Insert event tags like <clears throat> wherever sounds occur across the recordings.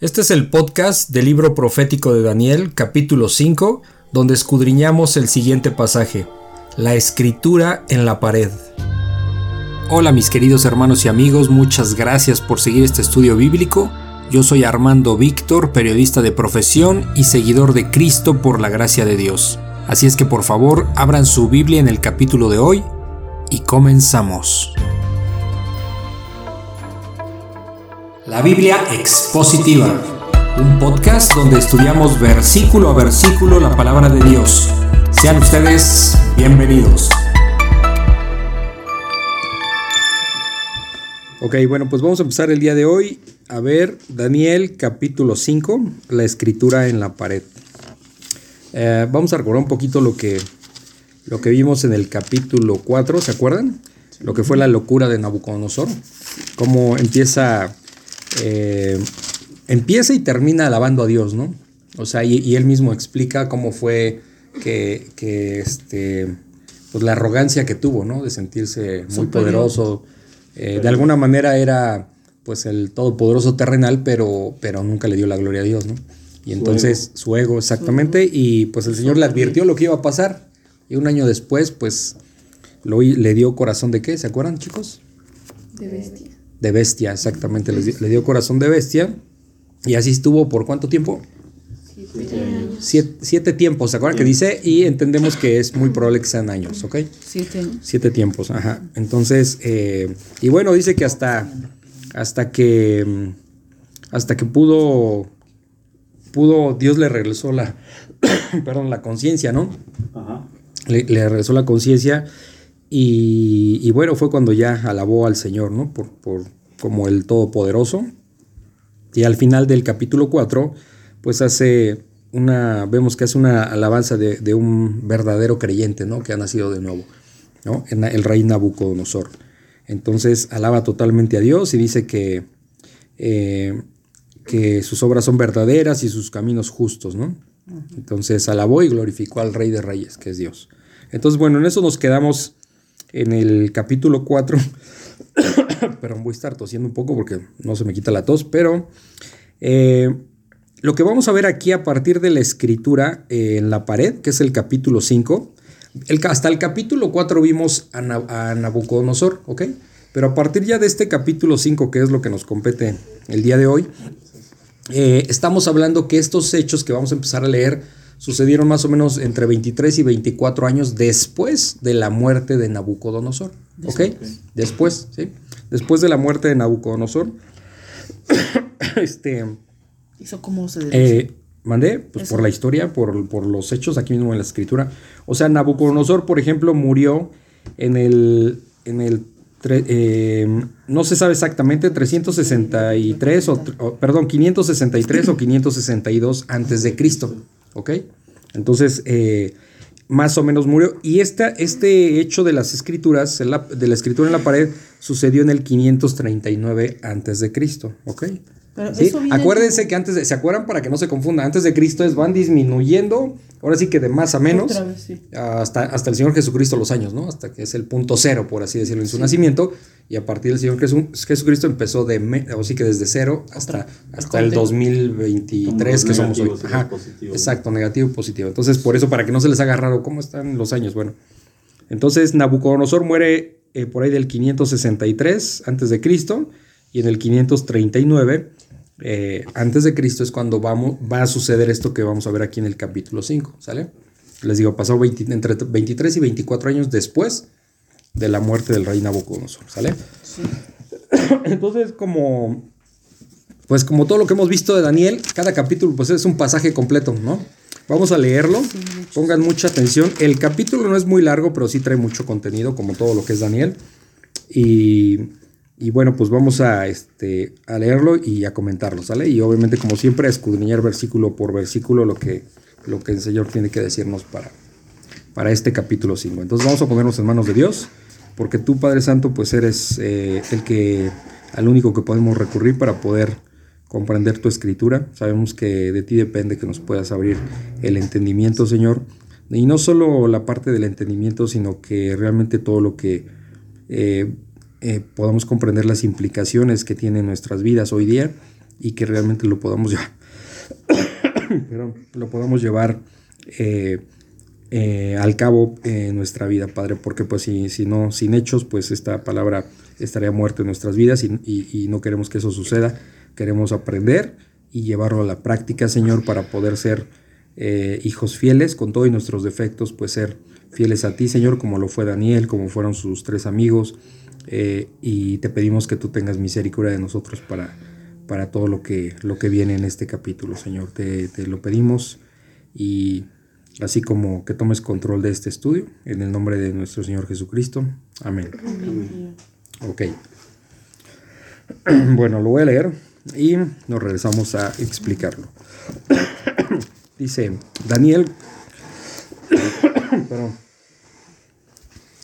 Este es el podcast del libro profético de Daniel, capítulo 5, donde escudriñamos el siguiente pasaje, la escritura en la pared. Hola mis queridos hermanos y amigos, muchas gracias por seguir este estudio bíblico. Yo soy Armando Víctor, periodista de profesión y seguidor de Cristo por la gracia de Dios. Así es que por favor abran su Biblia en el capítulo de hoy y comenzamos. La Biblia Expositiva, un podcast donde estudiamos versículo a versículo la palabra de Dios. Sean ustedes bienvenidos. Ok, bueno, pues vamos a empezar el día de hoy a ver Daniel capítulo 5, la escritura en la pared. Eh, vamos a recordar un poquito lo que, lo que vimos en el capítulo 4, ¿se acuerdan? Lo que fue la locura de Nabucodonosor, cómo empieza eh, empieza y termina alabando a Dios, ¿no? O sea, y, él mismo explica cómo fue que, este, pues la arrogancia que tuvo, ¿no? De sentirse muy poderoso. Eh, de alguna manera era, pues, el todopoderoso terrenal, pero, pero nunca le dio la gloria a Dios, ¿no? Y entonces su ego, exactamente, y pues el Señor le advirtió lo que iba a pasar. Y un año después, pues, lo, le dio corazón de qué, ¿se acuerdan, chicos? De bestia de bestia, exactamente. Le, dio corazón de bestia. Y así estuvo por cuánto tiempo? Siete, siete, tiempos, ¿se acuerdan que dice? Y entendemos que es muy probable que sean años, ¿ok? Siete años. Siete tiempos, ajá. Entonces, eh, y bueno, dice que hasta, hasta que, hasta que pudo, pudo, Dios le regresó la, <clears throat> perdón, la conciencia, ¿no? Ajá. Le, le regresó la conciencia y, bueno, fue cuando ya alabó al Señor, ¿no? Por, por, como el Todopoderoso. Y al final del capítulo 4, pues hace una, vemos que hace una alabanza de, un verdadero creyente, ¿no? Que ha nacido de nuevo, ¿no? El rey Nabucodonosor. Entonces alaba totalmente a Dios y dice que, eh, que sus obras son verdaderas y sus caminos justos, ¿no? Entonces alabó y glorificó al rey de reyes, que es Dios. Entonces, bueno, en eso nos quedamos en el capítulo 4, <coughs> pero voy a estar tosiendo un poco porque no se me quita la tos, pero eh, lo que vamos a ver aquí a partir de la escritura en la pared, que es el capítulo 5, el, hasta el capítulo 4 vimos a, Nabucodonosor, ¿ok? Pero a partir ya de este capítulo 5, que es lo que nos compete el día de hoy, eh, estamos hablando que estos hechos que vamos a empezar a leer sucedieron más o menos entre 23 y 24 años después de la muerte de Nabucodonosor. ¿Ok? Después, ¿sí? Después de la muerte de Nabucodonosor. <coughs> este. ¿Eso cómo se eh, ¿Mandé? Pues por la historia, por, los hechos aquí mismo en la escritura. O sea, Nabucodonosor, por ejemplo, murió en el. En el eh, no se sabe exactamente, 363 o, perdón, 563 o 562 antes de Cristo. ¿Ok? Entonces, eh, más o menos murió. Y esta, este hecho de las escrituras, de la escritura en la pared, sucedió en el 539 Cristo, ¿ok? Acuérdense que antes de, ¿se acuerdan para que no se confunda? Antes de Cristo es van disminuyendo, ahora sí que de más a menos, hasta, hasta el Señor Jesucristo los años, ¿no? Hasta que es el punto cero, por así decirlo, en su nacimiento, y a partir del Señor Jesucristo empezó de, o sí que desde cero hasta, hasta el 2023 que somos hoy. Ajá, exacto, negativo y positivo. Entonces, por eso, para que no se les haga raro, ¿cómo están los años? Bueno, entonces Nabucodonosor muere eh, por ahí del 563 antes de Cristo, y en el 539 eh, antes de Cristo es cuando vamos, va a suceder esto que vamos a ver aquí en el capítulo 5, ¿sale? Les digo, pasó entre 23 y 24 años después de la muerte del rey Nabucodonosor, ¿sale? Sí. <coughs> Entonces, como, pues como todo lo que hemos visto de Daniel, cada capítulo pues es un pasaje completo, ¿no? Vamos a leerlo, pongan mucha atención. El capítulo no es muy largo, pero sí trae mucho contenido, como todo lo que es Daniel. Y y bueno, pues vamos a, este, a leerlo y a comentarlo, ¿sale? Y obviamente, como siempre, a escudriñar versículo por versículo lo que, lo que el Señor tiene que decirnos para, para este capítulo 5. Entonces vamos a ponernos en manos de Dios, porque tú, Padre Santo, pues eres eh, el que, al único que podemos recurrir para poder comprender tu escritura. Sabemos que de ti depende que nos puedas abrir el entendimiento, Señor. Y no solo la parte del entendimiento, sino que realmente todo lo que... Eh, eh, podamos comprender las implicaciones que tienen nuestras vidas hoy día y que realmente lo podamos llevar, <coughs> lo podamos llevar eh, eh, al cabo en nuestra vida, Padre, porque pues si, si no, sin hechos, pues esta palabra estaría muerta en nuestras vidas y, y- no queremos que eso suceda. Queremos aprender y llevarlo a la práctica, Señor, para poder ser hijos fieles con todos nuestros defectos, pues ser fieles a ti, Señor, como lo fue Daniel, como fueron sus tres amigos. Eh, y te pedimos que tú tengas misericordia de nosotros para, para todo lo que, lo que viene en este capítulo, Señor. Te, te lo pedimos y así como que tomes control de este estudio, en el nombre de nuestro Señor Jesucristo. Amén. Ok. <clears throat> Bueno, lo voy a leer y nos regresamos a explicarlo. <clears throat> Dice Daniel, <coughs> perdón.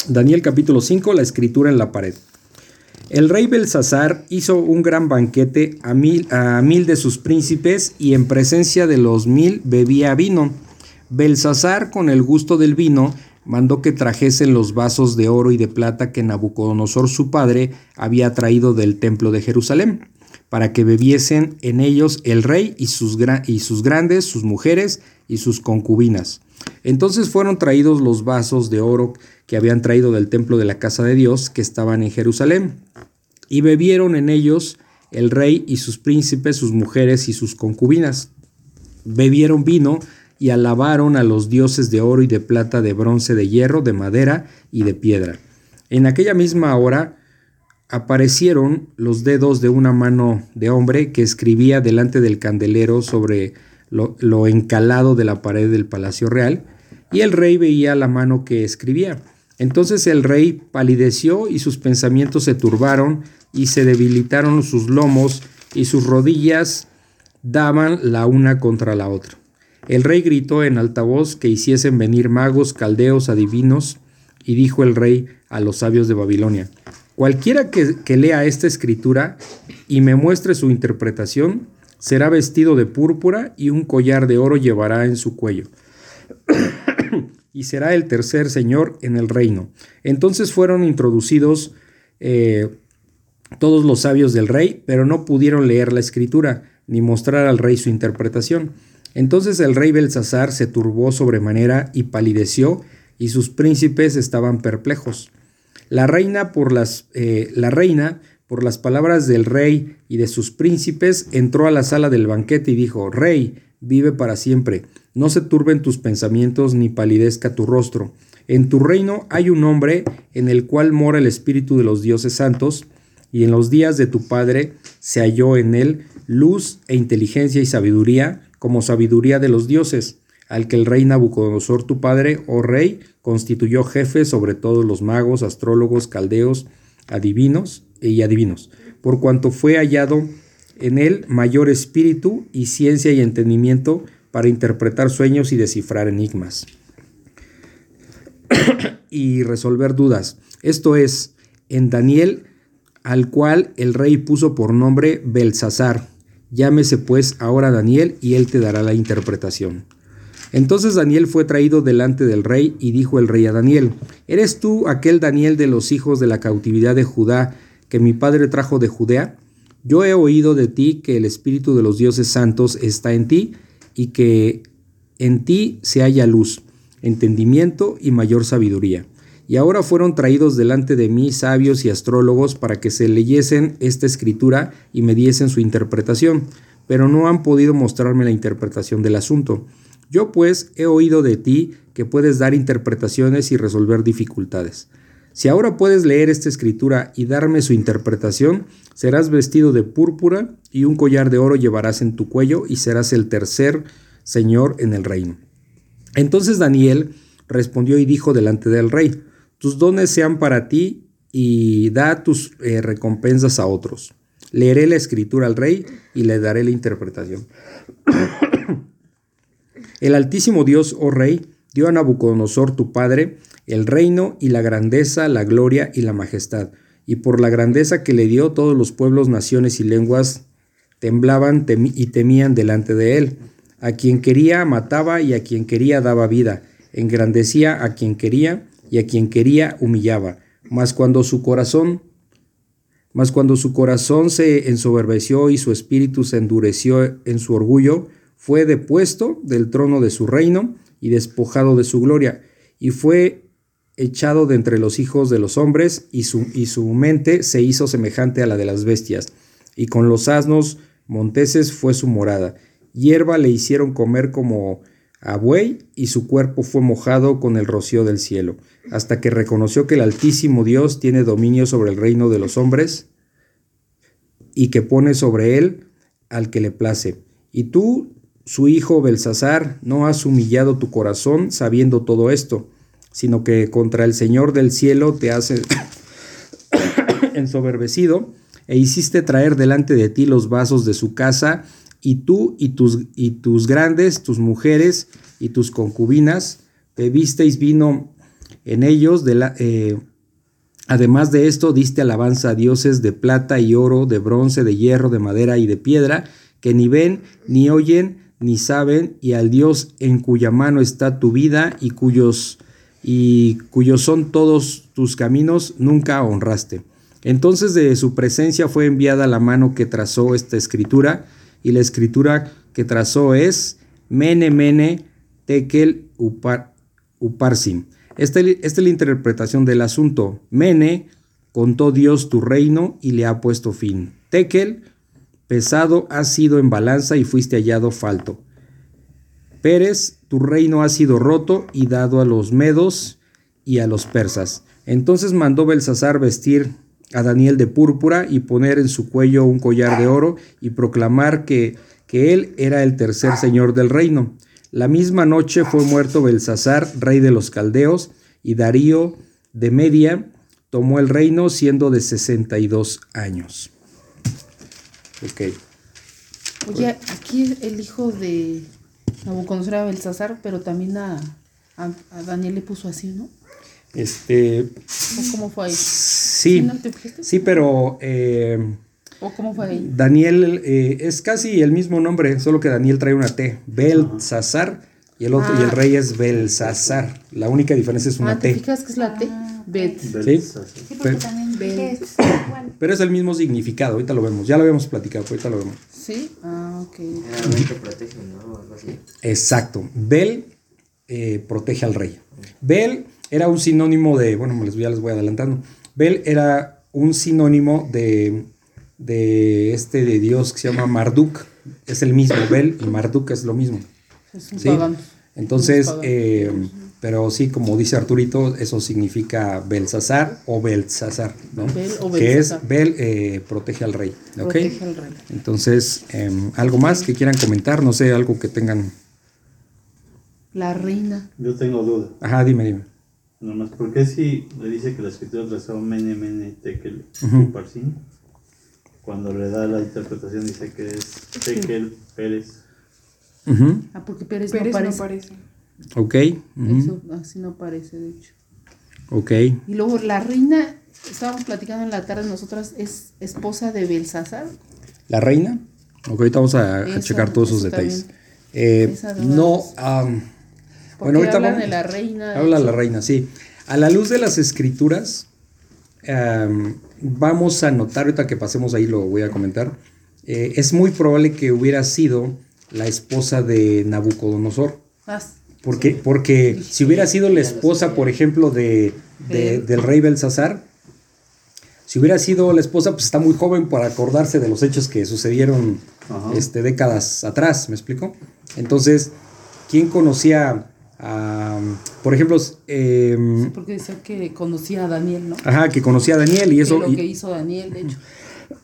Daniel capítulo 5, la escritura en la pared. El rey Belsasar hizo un gran banquete a mil, a mil de sus príncipes y en presencia de los mil bebía vino. Belsasar, con el gusto del vino, mandó que trajesen los vasos de oro y de plata que Nabucodonosor su padre había traído del templo de Jerusalén, para que bebiesen en ellos el rey y sus, y sus grandes, sus mujeres y sus concubinas. Entonces fueron traídos los vasos de oro que habían traído del templo de la casa de Dios que estaban en Jerusalén, y bebieron en ellos el rey y sus príncipes, sus mujeres y sus concubinas. Bebieron vino y alabaron a los dioses de oro y de plata, de bronce, de hierro, de madera y de piedra. En aquella misma hora aparecieron los dedos de una mano de hombre que escribía delante del candelero sobre lo, lo encalado de la pared del palacio real, y el rey veía la mano que escribía. Entonces el rey palideció y sus pensamientos se turbaron y se debilitaron sus lomos y sus rodillas daban la una contra la otra. El rey gritó en alta voz que hiciesen venir magos, caldeos, adivinos, y dijo el rey a los sabios de Babilonia, cualquiera que, que lea esta escritura y me muestre su interpretación, será vestido de púrpura y un collar de oro llevará en su cuello y será el tercer señor en el reino. Entonces fueron introducidos eh, todos los sabios del rey, pero no pudieron leer la escritura ni mostrar al rey su interpretación. Entonces el rey Belsasar se turbó sobremanera y palideció, y sus príncipes estaban perplejos. La reina por las eh, la reina por las palabras del rey y de sus príncipes entró a la sala del banquete y dijo: Rey, vive para siempre. No se turben tus pensamientos ni palidezca tu rostro. En tu reino hay un hombre en el cual mora el espíritu de los dioses santos, y en los días de tu padre se halló en él luz e inteligencia y sabiduría, como sabiduría de los dioses, al que el rey Nabucodonosor tu padre, oh rey, constituyó jefe sobre todos los magos, astrólogos, caldeos, adivinos y adivinos, por cuanto fue hallado en él mayor espíritu y ciencia y entendimiento para interpretar sueños y descifrar enigmas <coughs> y resolver dudas. Esto es, en Daniel, al cual el rey puso por nombre Belsasar. Llámese pues ahora Daniel y él te dará la interpretación. Entonces Daniel fue traído delante del rey y dijo el rey a Daniel, ¿eres tú aquel Daniel de los hijos de la cautividad de Judá que mi padre trajo de Judea? Yo he oído de ti que el espíritu de los dioses santos está en ti y que en ti se halla luz, entendimiento y mayor sabiduría. Y ahora fueron traídos delante de mí sabios y astrólogos para que se leyesen esta escritura y me diesen su interpretación, pero no han podido mostrarme la interpretación del asunto. Yo pues he oído de ti que puedes dar interpretaciones y resolver dificultades. Si ahora puedes leer esta escritura y darme su interpretación, serás vestido de púrpura y un collar de oro llevarás en tu cuello y serás el tercer señor en el reino. Entonces Daniel respondió y dijo delante del rey, tus dones sean para ti y da tus eh, recompensas a otros. Leeré la escritura al rey y le daré la interpretación. <coughs> El Altísimo Dios, oh Rey, dio a Nabucodonosor tu padre el reino y la grandeza, la gloria y la majestad. Y por la grandeza que le dio, todos los pueblos, naciones y lenguas temblaban y temían delante de él. A quien quería mataba y a quien quería daba vida. Engrandecía a quien quería y a quien quería humillaba. Mas cuando su corazón Mas cuando su corazón se ensoberbeció y su espíritu se endureció en su orgullo, fue depuesto del trono de su reino y despojado de su gloria, y fue echado de entre los hijos de los hombres, y su, y su mente se hizo semejante a la de las bestias, y con los asnos monteses fue su morada. Hierba le hicieron comer como a buey, y su cuerpo fue mojado con el rocío del cielo, hasta que reconoció que el Altísimo Dios tiene dominio sobre el reino de los hombres, y que pone sobre él al que le place. Y tú, su hijo Belsasar, no has humillado tu corazón sabiendo todo esto, sino que contra el Señor del cielo te has <coughs> ensoberbecido, e hiciste traer delante de ti los vasos de su casa, y tú y tus, y tus grandes, tus mujeres y tus concubinas, bebisteis vino en ellos, eh, además de esto diste alabanza a dioses de plata y oro, de bronce, de hierro, de madera y de piedra, que ni ven, ni oyen, ni saben, y al Dios en cuya mano está tu vida y cuyos, y cuyos son todos tus caminos, nunca honraste. Entonces de su presencia fue enviada la mano que trazó esta escritura, y la escritura que trazó es Mene Mene Tekel Upar, Uparsim. Esta, esta, es la interpretación del asunto. Mene, contó Dios tu reino y le ha puesto fin. Tekel, pesado has sido en balanza y fuiste hallado falto. Pérez, tu reino ha sido roto y dado a los medos y a los persas. Entonces mandó Belsasar vestir a Daniel de púrpura y poner en su cuello un collar de oro y proclamar que, que él era el tercer señor del reino. La misma noche fue muerto Belsasar, rey de los caldeos, y Darío de Media tomó el reino siendo de 62 años. Ok. Oye, aquí el hijo de Nabucodonosor era Belsasar, pero también a, a, a Daniel le puso así, ¿no? Este. ¿O cómo fue ahí? Sí, no te fijaste? sí, pero eh, ¿O cómo fue ahí? Daniel eh, es casi el mismo nombre, solo que Daniel trae una T. Belsasar y el otro y el Ah. rey es Belsasar. La única diferencia es una Ah, ¿te T. fijas que es la T? Bet. Sí, Sí, pero, también Ve. es igual. pero es el mismo significado. Ahorita lo vemos. Ya lo habíamos platicado, ahorita lo vemos. ¿Sí? Ah, ok. Generalmente protege, ¿no? O algo así. Exacto. Bel eh, protege al rey. Bel era un sinónimo de, bueno, les, ya les voy adelantando. Bel era un sinónimo de, de este de Dios que se llama Marduk. Es el mismo. Bel y Marduk es lo mismo. Es un Sí. Entonces, eh, pero sí, como dice Arturito, eso significa Belsasar o Belsasar, ¿no? Bel o que es. Bel eh, protege al rey, ¿ok? Protege al rey. Entonces, em, algo más que quieran comentar, no sé, algo que tengan. La reina. Yo tengo duda. Ajá, dime, dime. Nomás, ¿por qué si le dice que la escritura trazó Mene Mene Tekel. Uparsin? Cuando le da la interpretación dice que es Tekel Pérez. Ah, porque Pérez, Pérez no no aparece. Ok, Eso, así no aparece, de hecho. ok. Y luego la reina, estábamos platicando en la tarde nosotras, es esposa de Belsasar. ¿La reina? Ok, ahorita vamos a, checar todos esos detalles. Eh, no, Porque bueno, ahorita hablan vamos- de la reina. Habla la reina, sí. A la luz de las escrituras, am, vamos a notar, ahorita que pasemos ahí lo voy a comentar, eh, es muy probable que hubiera sido la esposa de Nabucodonosor. Porque, porque si hubiera sido la esposa, por ejemplo, de, del rey Belsasar, si hubiera sido la esposa, pues está muy joven para acordarse de los hechos que sucedieron Ajá. este, décadas atrás, ¿me explico? Entonces, ¿quién conocía a, por ejemplo, em, porque decía que conocía a Daniel, ¿no? ajá, que conocía a Daniel y eso... Que lo y- que hizo Daniel, de hecho.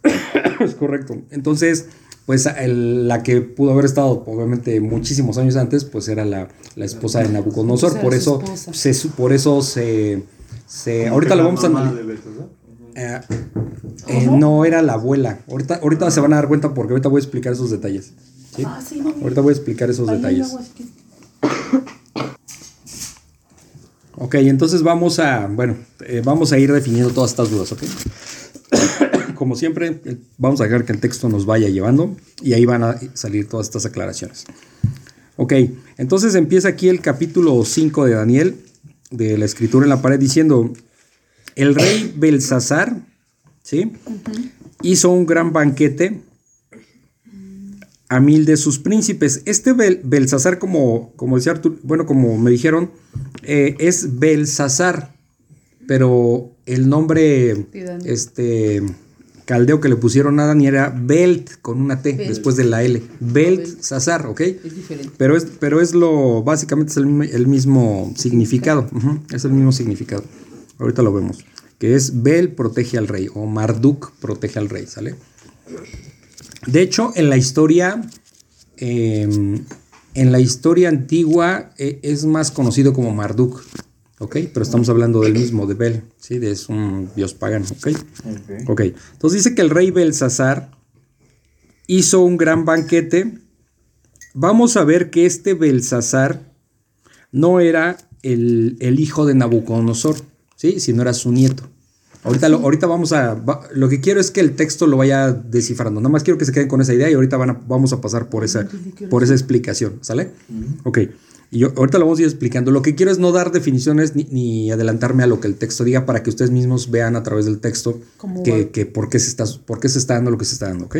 <coughs> es correcto. Entonces, pues el- la que pudo haber estado obviamente muchísimos años antes, pues era la, la esposa de Nabucodonosor. Por eso se, por eso se, se- ahorita lo vamos a. Eh, eh, no era la abuela. Ahorita, ahorita se van a dar cuenta porque ahorita voy a explicar esos detalles. ¿sí? Ah, sí, no. Ahorita voy a explicar esos detalles. agua, así que- Ok, entonces vamos a, bueno, eh, vamos a ir definiendo todas estas dudas, ¿ok? Como siempre, vamos a dejar que el texto nos vaya llevando y ahí van a salir todas estas aclaraciones. Ok, entonces empieza aquí el capítulo 5 de Daniel, de la escritura en la pared, diciendo, el rey Belsasar ¿sí? Hizo un gran banquete a mil de sus príncipes. Este Bel- Belsasar, como, como decía Artur- bueno, como me dijeron, eh, es Belsasar, pero el nombre este, caldeo que le pusieron a Dani era Belt con una T Belt. después de la L. Belt. Belsasar, ¿ok? Es diferente. Pero es, pero es lo, básicamente es el, mi- el mismo significado. es el mismo significado. Ahorita lo vemos. Que es Bel protege al rey o Marduk protege al rey, ¿sale? De hecho, en la historia, eh, en la historia antigua eh, es más conocido como Marduk, ¿ok? Pero estamos hablando del mismo, de Bel, ¿sí? De, es un dios pagano, ¿ok? Ok. Ok, entonces dice que el rey Belsasar hizo un gran banquete. Vamos a ver que este Belsasar no era el, el hijo de Nabucodonosor, ¿sí? Sino era su nieto. Ahorita, lo, ahorita vamos a... va- lo que quiero es que el texto lo vaya descifrando. Nada más quiero que se queden con esa idea y ahorita van a- vamos a pasar por esa, por esa explicación, ¿sale? Ok. Y yo, ahorita lo vamos a ir explicando. Lo que quiero es no dar definiciones ni, ni adelantarme a lo que el texto diga para que ustedes mismos vean a través del texto que, que por, qué se está, por qué se está dando lo que se está dando, ¿ok?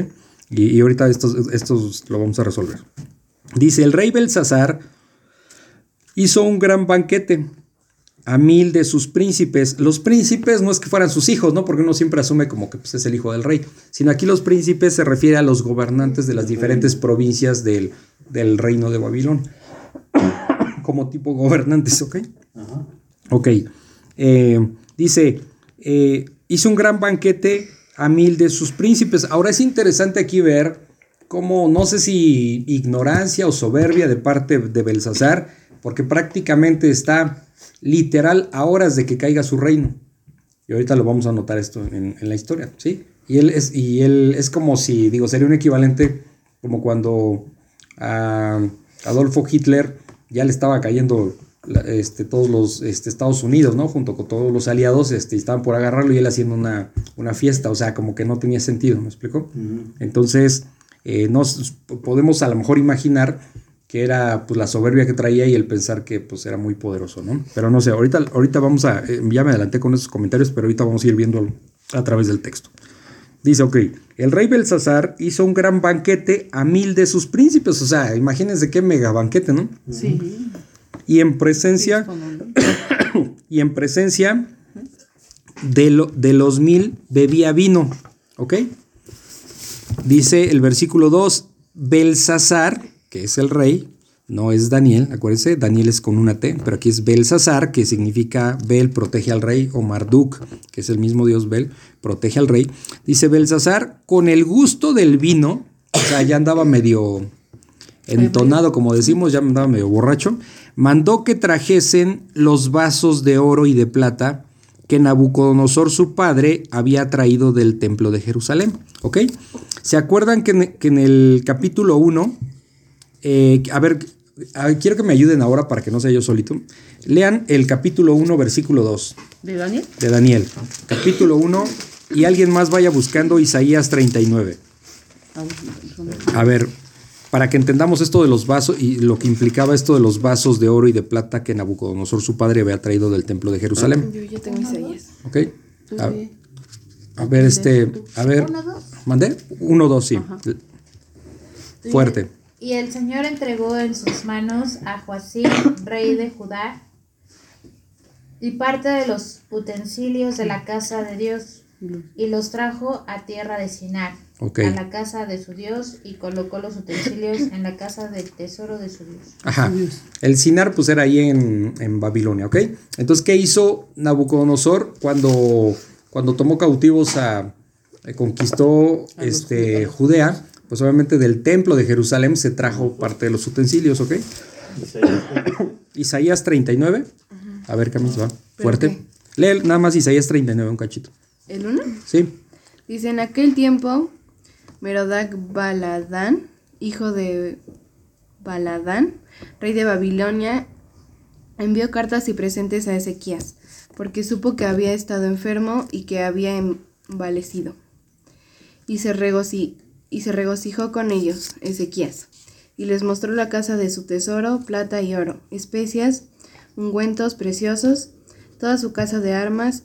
Y, y ahorita estos, estos lo vamos a resolver. Dice, el rey Belsasar hizo un gran banquete a mil de sus príncipes. Los príncipes no es que fueran sus hijos, ¿no? Porque uno siempre asume como que pues, es el hijo del rey. Sino aquí los príncipes se refiere a los gobernantes de las diferentes provincias del, del reino de Babilón. <coughs> como tipo gobernantes, ¿ok? Ajá. Ok. Eh, dice, eh, hizo un gran banquete a mil de sus príncipes. Ahora es interesante aquí ver cómo, no sé si ignorancia o soberbia de parte de Belsasar, porque prácticamente está literal a horas de que caiga su reino. Y ahorita lo vamos a notar esto en, en la historia, ¿sí? Y él, es, y él es como si, digo, sería un equivalente como cuando a Adolfo Hitler ya le estaba cayendo este, todos los este, Estados Unidos, ¿no? Junto con todos los aliados, este, estaban por agarrarlo y él haciendo una, una fiesta, o sea, como que no tenía sentido, ¿me explico? Ujú. Entonces, eh, nos podemos a lo mejor imaginar que era pues la soberbia que traía y el pensar que pues era muy poderoso, ¿no? Pero no sé, ahorita, ahorita vamos a, eh, ya me adelanté con esos comentarios, pero ahorita vamos a ir viendo a través del texto. Dice, ok, el rey Belsasar hizo un gran banquete a mil de sus príncipes, o sea, imagínense qué mega banquete, ¿no? Sí. Y en presencia, <coughs> y en presencia de, lo- de los mil bebía vino, ¿ok? Dice el versículo 2, Belsasar, que es el rey, no es Daniel, acuérdense, Daniel es con una T, pero aquí es Belsasar, que significa Bel protege al rey, o Marduk, que es el mismo dios Bel, protege al rey. Dice Belsasar, con el gusto del vino, o sea, ya andaba medio entonado, como decimos, ya andaba medio borracho, mandó que trajesen los vasos de oro y de plata que Nabucodonosor su padre había traído del templo de Jerusalén. ¿Ok? ¿Se acuerdan que en, que en el capítulo 1, eh, a ver, a ver, quiero que me ayuden ahora para que no sea yo solito. Lean el capítulo 1, versículo 2 ¿De Daniel? de Daniel. Capítulo 1 y alguien más vaya buscando Isaías 39. Ah, bueno, A ver, para que entendamos esto de los vasos y lo que implicaba esto de los vasos de oro y de plata que Nabucodonosor su padre había traído del templo de Jerusalén. Yo ya tengo Isaías. ¿Ok? A, a ver, este, a ver, Uno, dos. ¿mandé? Uno, dos, sí. Fuerte. Y el Señor entregó en sus manos a Joacim, rey de Judá, y parte de los utensilios de la casa de Dios, y los trajo a tierra de Sinar, a la casa de su Dios, y colocó los utensilios en la casa del tesoro de su Dios. Ajá. El Sinar, pues era ahí en, en Babilonia, ¿ok? Entonces, ¿qué hizo Nabucodonosor cuando, cuando tomó cautivos a. eh, conquistó este, Judea? Pues obviamente del templo de Jerusalén se trajo parte de los utensilios, ¿ok? Isaías, Isaías 39. A ver, Camis, va. ¿Pero Fuerte. Lee nada más Isaías 39, un cachito. ¿El uno? Sí. Dice, en aquel tiempo, Merodac Baladán, hijo de Baladán, rey de Babilonia, envió cartas y presentes a Ezequías, porque supo que había estado enfermo y que había envalecido. Y se, regoci- y se regocijó con ellos, Ezequías, y les mostró la casa de su tesoro, plata y oro, especias, ungüentos preciosos, toda su casa de armas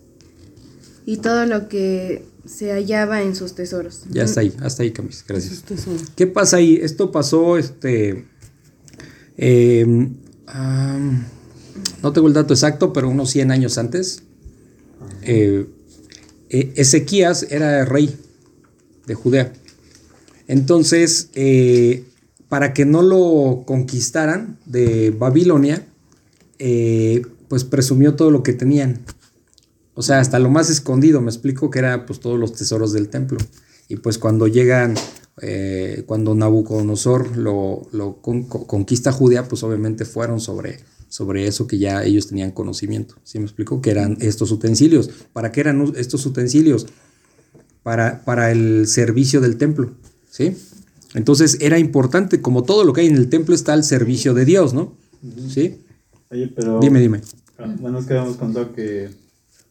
y todo lo que se hallaba en sus tesoros. Ya está ahí, hasta ahí, Camis. Gracias. ¿Qué pasa ahí? Esto pasó, este. eh, am, no tengo el dato exacto, pero unos 100 años antes. Eh, eh, Ezequías era rey de Judea. Entonces, eh, para que no lo conquistaran de Babilonia, eh, pues presumió todo lo que tenían. O sea, hasta lo más escondido, me explico que era pues todos los tesoros del templo. Y pues cuando llegan, eh, cuando Nabucodonosor lo, lo con- co- conquista Judea, pues obviamente fueron sobre, sobre eso que ya ellos tenían conocimiento. ¿Sí me explico? Que eran estos utensilios. ¿Para qué eran estos utensilios? Para, para el servicio del templo. ¿Sí? Entonces era importante, como todo lo que hay en el templo está al servicio de Dios, ¿no? ¿Sí? Oye, pero. Dime, dime. Ah, Bueno, es que habíamos contado que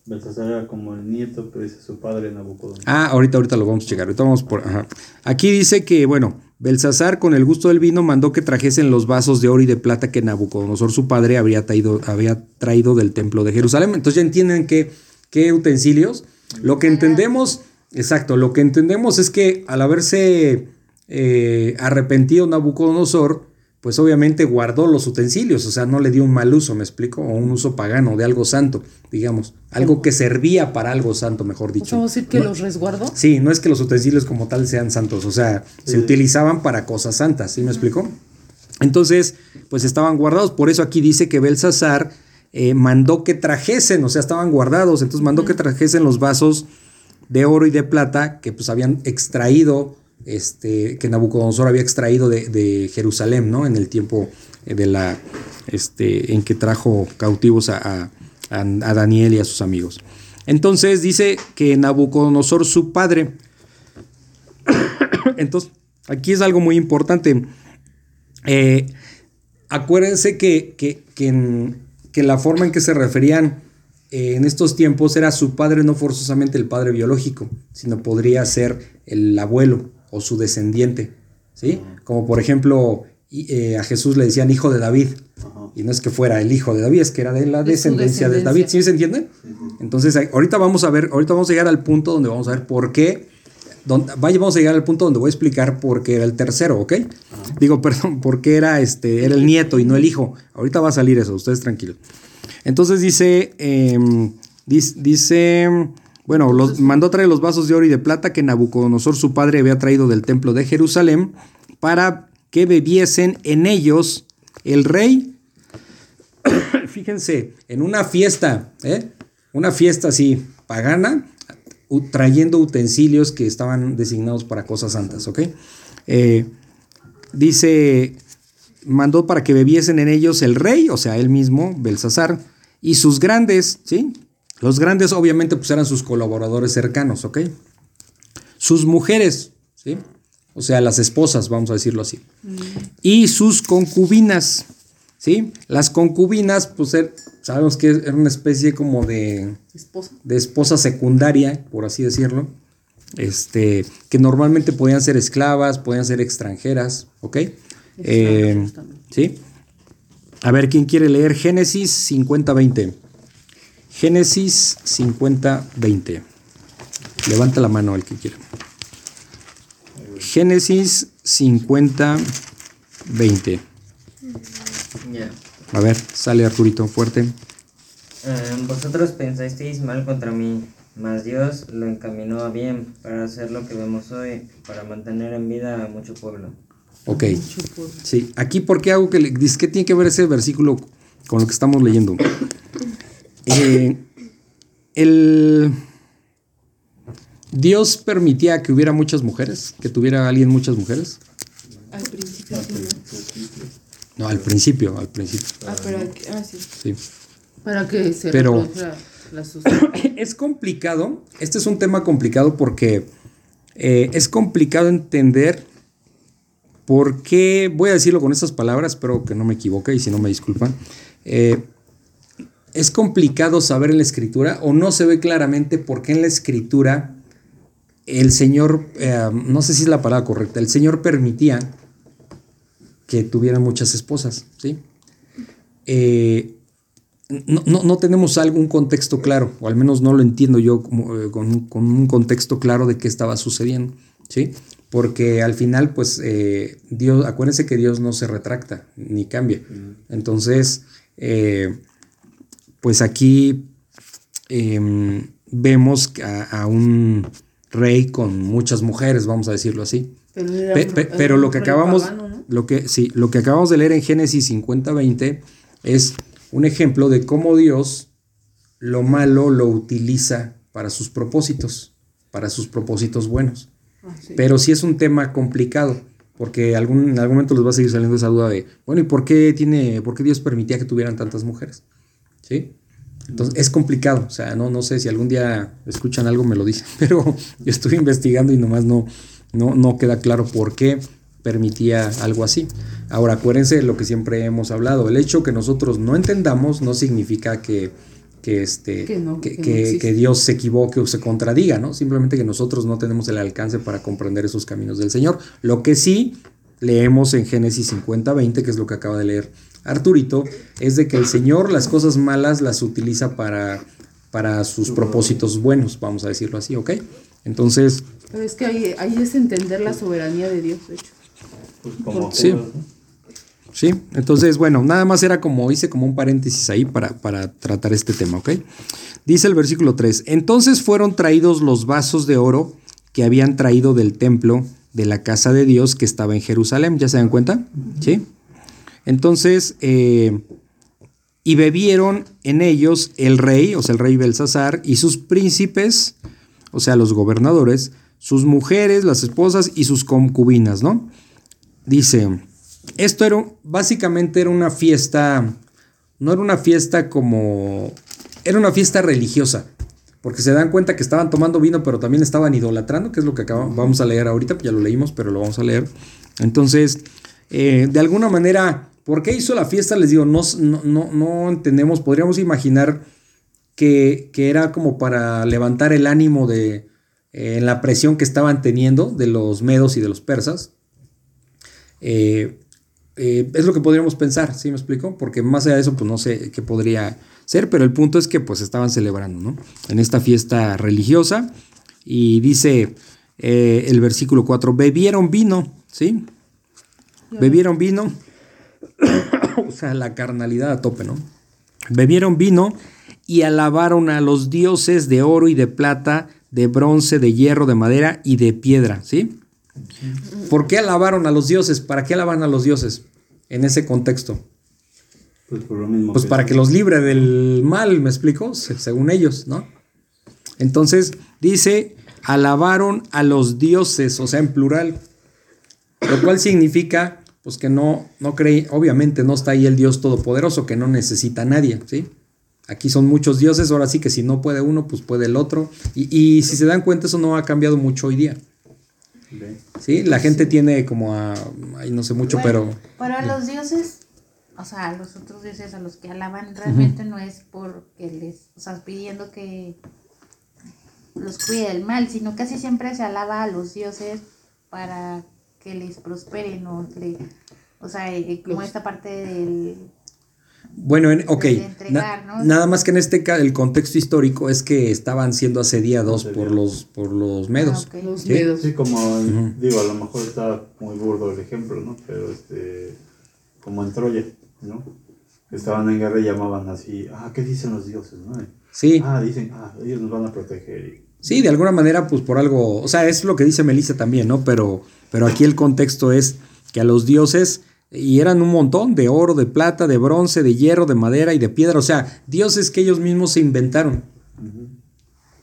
Belsasar era como el nieto, pero dice su padre Nabucodonosor. Ah, ahorita, ahorita lo vamos a checar. Ahorita vamos por. ajá. Aquí dice que, bueno, Belsasar, con el gusto del vino, mandó que trajesen los vasos de oro y de plata que Nabucodonosor, su padre, habría traído, había traído del templo de Jerusalén. Entonces ya entienden que, qué utensilios. Lo que entendemos, exacto, lo que entendemos es que al haberse eh, arrepentido Nabucodonosor, pues obviamente guardó los utensilios, o sea, no le dio un mal uso, me explico, o un uso pagano de algo santo, digamos, algo que servía para algo santo, mejor dicho. vamos a decir que No- los resguardó. Sí, no es que los utensilios como tal sean santos, o sea, se utilizaban para cosas santas, ¿sí me explico? Entonces, pues estaban guardados, por eso aquí dice que Belsasar eh, mandó que trajesen, o sea, estaban guardados, entonces mandó que trajesen los vasos de oro y de plata que pues habían extraído, este, que Nabucodonosor había extraído de, Jerusalén, ¿no? En el tiempo eh, de la, este, en que trajo cautivos a, a- a- Daniel y a sus amigos. Entonces dice que Nabucodonosor, su padre, <coughs> entonces aquí es algo muy importante. Eh, acuérdense que, que, que que la forma en que se referían eh, en estos tiempos era su padre, no forzosamente el padre biológico, sino podría ser el abuelo o su descendiente. ¿sí? Como por ejemplo, y, eh, a Jesús le decían hijo de David. Y no es que fuera el hijo de David, es que era de la De descendencia de David. ¿Sí se entiende? Entonces, ahorita vamos a ver, ahorita vamos a llegar al punto donde vamos a ver por qué. Donde, vaya, vamos a llegar al punto donde voy a explicar por qué era el tercero, ¿ok? Digo, <laughs> perdón, por qué era este, era el nieto y no el hijo. Ahorita va a salir eso, ustedes tranquilos. Entonces dice, em, dice, bueno, los, mandó traer los vasos de oro y de plata que Nabucodonosor, su padre, había traído del templo de Jerusalén para que bebiesen en ellos el rey <coughs> fíjense, en una fiesta, ¿eh? una fiesta así pagana, trayendo utensilios que estaban designados para cosas santas, ¿ok? Eh, dice, mandó para que bebiesen en ellos el rey, o sea, él mismo, Belsasar, y sus grandes, ¿sí? Los grandes obviamente pues eran sus colaboradores cercanos, ¿ok? Sus mujeres, ¿sí? O sea, las esposas, vamos a decirlo así. Y sus concubinas, ¿sí? Las concubinas, pues er- sabemos que era una especie como de, Esposa. de esposa secundaria, por así decirlo, este, que normalmente podían ser esclavas, podían ser extranjeras, ¿ok? Eh. ¿Sí? A ver, ¿quién quiere leer Génesis 50-20? Génesis 50-20. Levanta la mano el que quiera. Génesis 50-20. Ya. A ver, sale Arturito, fuerte. Eh, vosotros pensasteis mal contra mí, mas Dios lo encaminó a bien para hacer lo que vemos hoy, para mantener en vida a mucho pueblo. Ok. Sí, aquí, ¿por qué hago que le, dice, ¿qué tiene que ver ese versículo con lo que estamos leyendo? <coughs> Eh, el Dios permitía que hubiera muchas mujeres, que tuviera alguien muchas mujeres. Al principio sí, ¿no? No, al principio, al principio. Ah, pero aquí, ah, sí. Sí. Para que se Pero- la. <coughs> Es complicado, este es un tema complicado porque eh, es complicado entender por qué, voy a decirlo con estas palabras, espero que no me equivoque y si no me disculpan, eh, es complicado saber en la escritura o no se ve claramente por qué en la escritura el Señor, eh, no sé si es la palabra correcta, el Señor permitía que tuvieran muchas esposas, ¿sí? Eh, no, no, tenemos algún contexto claro, o al menos no lo entiendo yo con, con un contexto claro de qué estaba sucediendo, ¿sí? Porque al final, pues, eh, Dios, acuérdense que Dios no se retracta ni cambia. Entonces, eh, pues aquí em, vemos a, a un rey con muchas mujeres, vamos a decirlo así. Pero, Pe- pe- lo que acabamos, pagano, ¿no? lo que sí, lo que acabamos de leer en Génesis 50:20 es un ejemplo de cómo Dios lo malo lo utiliza para sus propósitos, para sus propósitos buenos. Pero sí es un tema complicado, porque algún, en algún momento les va a seguir saliendo esa duda de, bueno, ¿y por qué tiene, por qué Dios permitía que tuvieran tantas mujeres? ¿Sí? Entonces es complicado, o sea, no, no sé si algún día escuchan algo me lo dicen, <laughs> pero yo estuve investigando y nomás no, no, no queda claro por qué permitía algo así. Ahora, acuérdense de lo que siempre hemos hablado, el hecho que nosotros no entendamos no significa que, que, este, Que no, que, que no que- existe. que Dios se equivoque o se contradiga, ¿no? Simplemente que nosotros no tenemos el alcance para comprender esos caminos del Señor. Lo que sí leemos en Génesis 50, 20, que es lo que acaba de leer Arturito, es de que el Señor las cosas malas las utiliza para, para sus propósitos buenos, vamos a decirlo así, ¿ok? Entonces, Pero es que ahí, ahí es entender la soberanía de Dios, de hecho. Pues como Sí. Sí, entonces, bueno, nada más era como, hice como un paréntesis ahí para, para tratar este tema, ¿ok? Dice el versículo 3, entonces fueron traídos los vasos de oro que habían traído del templo de la casa de Dios que estaba en Jerusalén, ¿ya se dan cuenta? Sí. Entonces, eh, y bebieron en ellos el rey, o sea, el rey Belsasar, y sus príncipes, o sea, los gobernadores, sus mujeres, las esposas y sus concubinas, ¿no? Dice, esto era, básicamente era una fiesta, no era una fiesta como, era una fiesta religiosa, porque se dan cuenta que estaban tomando vino, pero también estaban idolatrando, que es lo que acabamos, vamos a leer ahorita, ya lo leímos, pero lo vamos a leer. Entonces, eh, de alguna manera, ¿por qué hizo la fiesta? Les digo, no, no, no, entendemos, podríamos imaginar que, que era como para levantar el ánimo de eh, en la presión que estaban teniendo de los medos y de los persas. Eh, eh, es lo que podríamos pensar, ¿sí me explico? Porque más allá de eso, pues no sé qué podría ser, pero el punto es que pues estaban celebrando, ¿no? En esta fiesta religiosa. Y dice eh, el versículo 4, bebieron vino, ¿sí? Bebieron vino, <coughs> o sea, la carnalidad a tope, ¿no? Bebieron vino y alabaron a los dioses de oro y de plata, de bronce, de hierro, de madera y de piedra, ¿sí? ¿Por qué alabaron a los dioses? ¿Para qué alaban a los dioses en ese contexto? Pues por lo mismo. Pues para que los libre del mal, ¿me explico? Se- Según ellos, ¿no? Entonces dice, alabaron a los dioses, o sea, en plural, lo cual significa, pues que no, no cree, obviamente no está ahí el Dios Todopoderoso, que no necesita a nadie, ¿sí? Aquí son muchos dioses, ahora sí que si no puede uno, pues puede el otro. Y, y si se dan cuenta, eso no ha cambiado mucho hoy día. ¿Sí? La gente tiene como a, ay, no sé mucho, Bueno, pero... Pero a los dioses, o sea, a los otros dioses a los que alaban, realmente no es porque les, o sea, pidiendo que los cuide del mal, sino casi siempre se alaba a los dioses para que les prosperen o le, o sea, eh, como esta parte del Bueno, en- ok. na- ¿no? Nada más que en este ca- el contexto histórico es que estaban siendo asediados por los, por los medos. Ah, ok. Los Sí. medos. Sí, como digo, a lo mejor está muy burdo el ejemplo, ¿no? Pero este, como en Troya, ¿no? Estaban en guerra y llamaban así, ah, ¿qué dicen los dioses, no? Sí, Ah, dicen, ah, ellos nos van a proteger. sí, de alguna manera, pues por algo, o sea, es lo que dice Melissa también, ¿no? Pero, pero aquí el contexto es que a los dioses, y eran un montón, de oro, de plata, de bronce, de hierro, de madera y de piedra, o sea, dioses que ellos mismos se inventaron.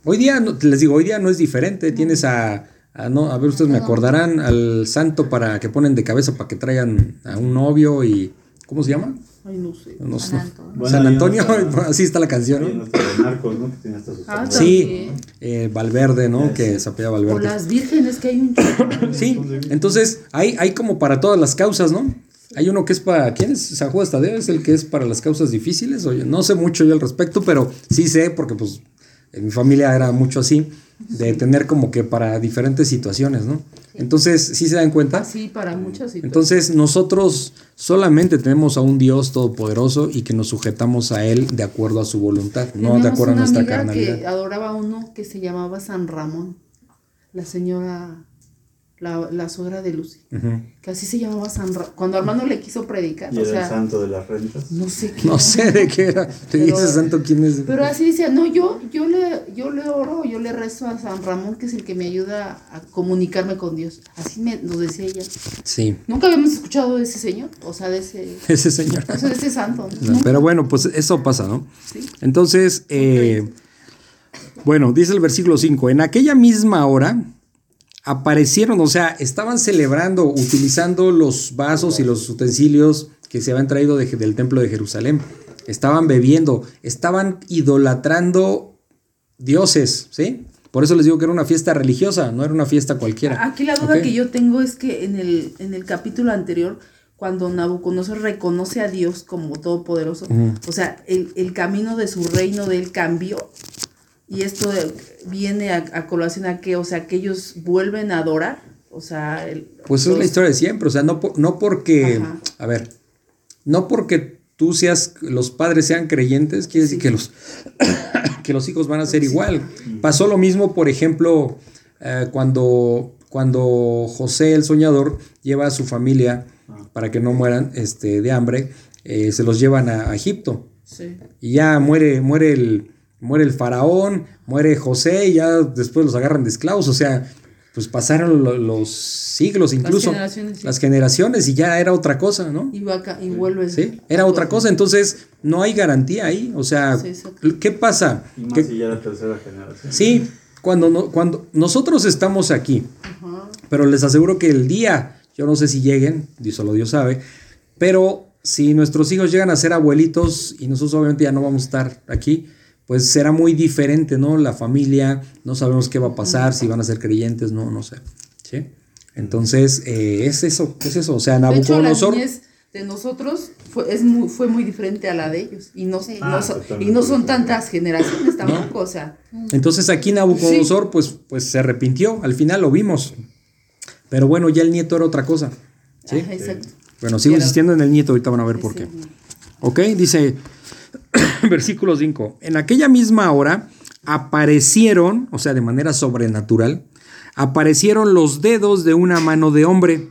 Hoy día, no- les digo, hoy día no es diferente, tienes a, a, no, a ver, ustedes me acordarán, al santo para que ponen de cabeza para que traigan a un novio y, ¿cómo se llama? Ay, no sé. No sé. San Antonio. Bueno, San Antonio, no <laughs> así está la canción, ¿no? no. Que tiene hasta sus Ah. Sí, eh, Valverde, ¿no? Que se apellida O Valverde. las vírgenes que hay un. Sí, entonces hay, hay como para todas las causas, ¿no? Hay uno que es para. ¿Quién es? San Judas Tadeo es el que es para las causas difíciles. Oye, no sé mucho yo al respecto, pero sí sé, porque pues en mi familia era mucho así. de tener como que para diferentes situaciones, ¿no? Entonces, ¿sí se dan cuenta? Así para muchas situaciones. Entonces, nosotros solamente tenemos a un Dios todopoderoso y que nos sujetamos a Él de acuerdo a su voluntad, no de acuerdo a nuestra amiga carnalidad. que adoraba a uno que se llamaba San Ramón, la señora, la, la suegra de Lucy, que así se llamaba San Ramón. Cuando Armando le quiso predicar, Y o era el santo de las rentas. no sé qué. No sé de qué era. <laughs> Te Pero- dice santo quién es. Pero así decía, no, yo, yo le, yo le oro, yo le rezo a San Ramón, que es el que me ayuda a comunicarme con Dios. Así me lo decía ella. Sí, Nunca habíamos escuchado de ese señor, o sea, de ese, <laughs> ese señor. o sea, de ese santo. ¿no? No, Nunca. pero bueno, pues eso pasa, ¿no? Sí. Entonces, eh, bueno, dice el versículo 5, en aquella misma hora aparecieron, o sea, estaban celebrando, utilizando los vasos y los utensilios que se habían traído de- del templo de Jerusalén. Estaban bebiendo, estaban idolatrando dioses, ¿sí? Por eso les digo que era una fiesta religiosa, no era una fiesta cualquiera. Aquí la duda que yo tengo es que en el, en el capítulo anterior, cuando Nabucodonosor reconoce a Dios como todopoderoso, o sea, el, el camino de su reino de él cambió. Y esto viene a, a colación a que, o sea, que ellos vuelven a adorar. O sea, el- Pues es la historia de siempre, o sea, no, por- no porque, Ajá. a ver, no porque tú seas, los padres sean creyentes, quiere decir Sí. que los, <coughs> que los hijos van a ser igual. Pasó lo mismo, por ejemplo, eh, cuando, cuando José el soñador lleva a su familia para que no mueran este, de hambre, eh, se los llevan a, a Egipto. Sí. Y ya muere, muere el, muere el faraón, muere José, y ya después los agarran de esclavos. O sea, pues pasaron lo- los siglos incluso. generaciones, sí. Las generaciones y ya era otra cosa, ¿no? Y, va acá- y vuelve. Sí, era otra cosa. Entonces, no hay garantía ahí. O sea, Sí. ¿qué pasa? Y más Que- si ya la tercera generación. sí, cuando, no, cuando nosotros estamos aquí, Ajá. pero les aseguro que el día, yo no sé si lleguen, Dios solo Dios sabe, pero si nuestros hijos llegan a ser abuelitos y nosotros obviamente ya no vamos a estar aquí, pues será muy diferente, ¿no? La familia, no sabemos qué va a pasar, si van a ser creyentes, no, no sé. ¿Sí? Entonces, eh, es eso, es eso. O sea, De hecho, la Nabucodonosor. niñez de nosotros fue, es muy, fue muy diferente a la de ellos. Y no, Ah, no son, y no son tantas generaciones tampoco. O sea, Entonces aquí Nabucodonosor, pues, pues se arrepintió, al final lo vimos. Pero bueno, ya el nieto era otra cosa. ¿sí? ajá, exacto. Bueno, sigo insistiendo en el nieto, ahorita van a ver por qué. Ok, dice, versículo 5, en aquella misma hora aparecieron, o sea, de manera sobrenatural, aparecieron los dedos de una mano de hombre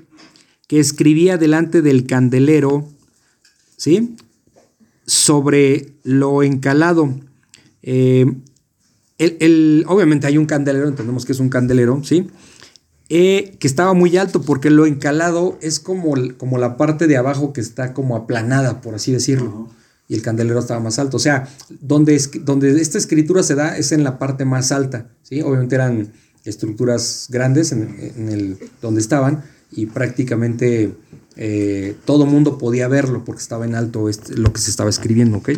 que escribía delante del candelero, ¿sí? Sobre lo encalado. Eh, el- el- obviamente hay un candelero, entendemos que es un candelero, ¿sí? Eh, que estaba muy alto porque lo encalado es como, como la parte de abajo que está como aplanada, por así decirlo. Y el candelero estaba más alto. O sea, donde, es, donde esta escritura se da es en la parte más alta. ¿sí? Obviamente eran estructuras grandes en, el, donde estaban y prácticamente eh, todo mundo podía verlo porque estaba en alto este- lo que se estaba escribiendo. ¿ok?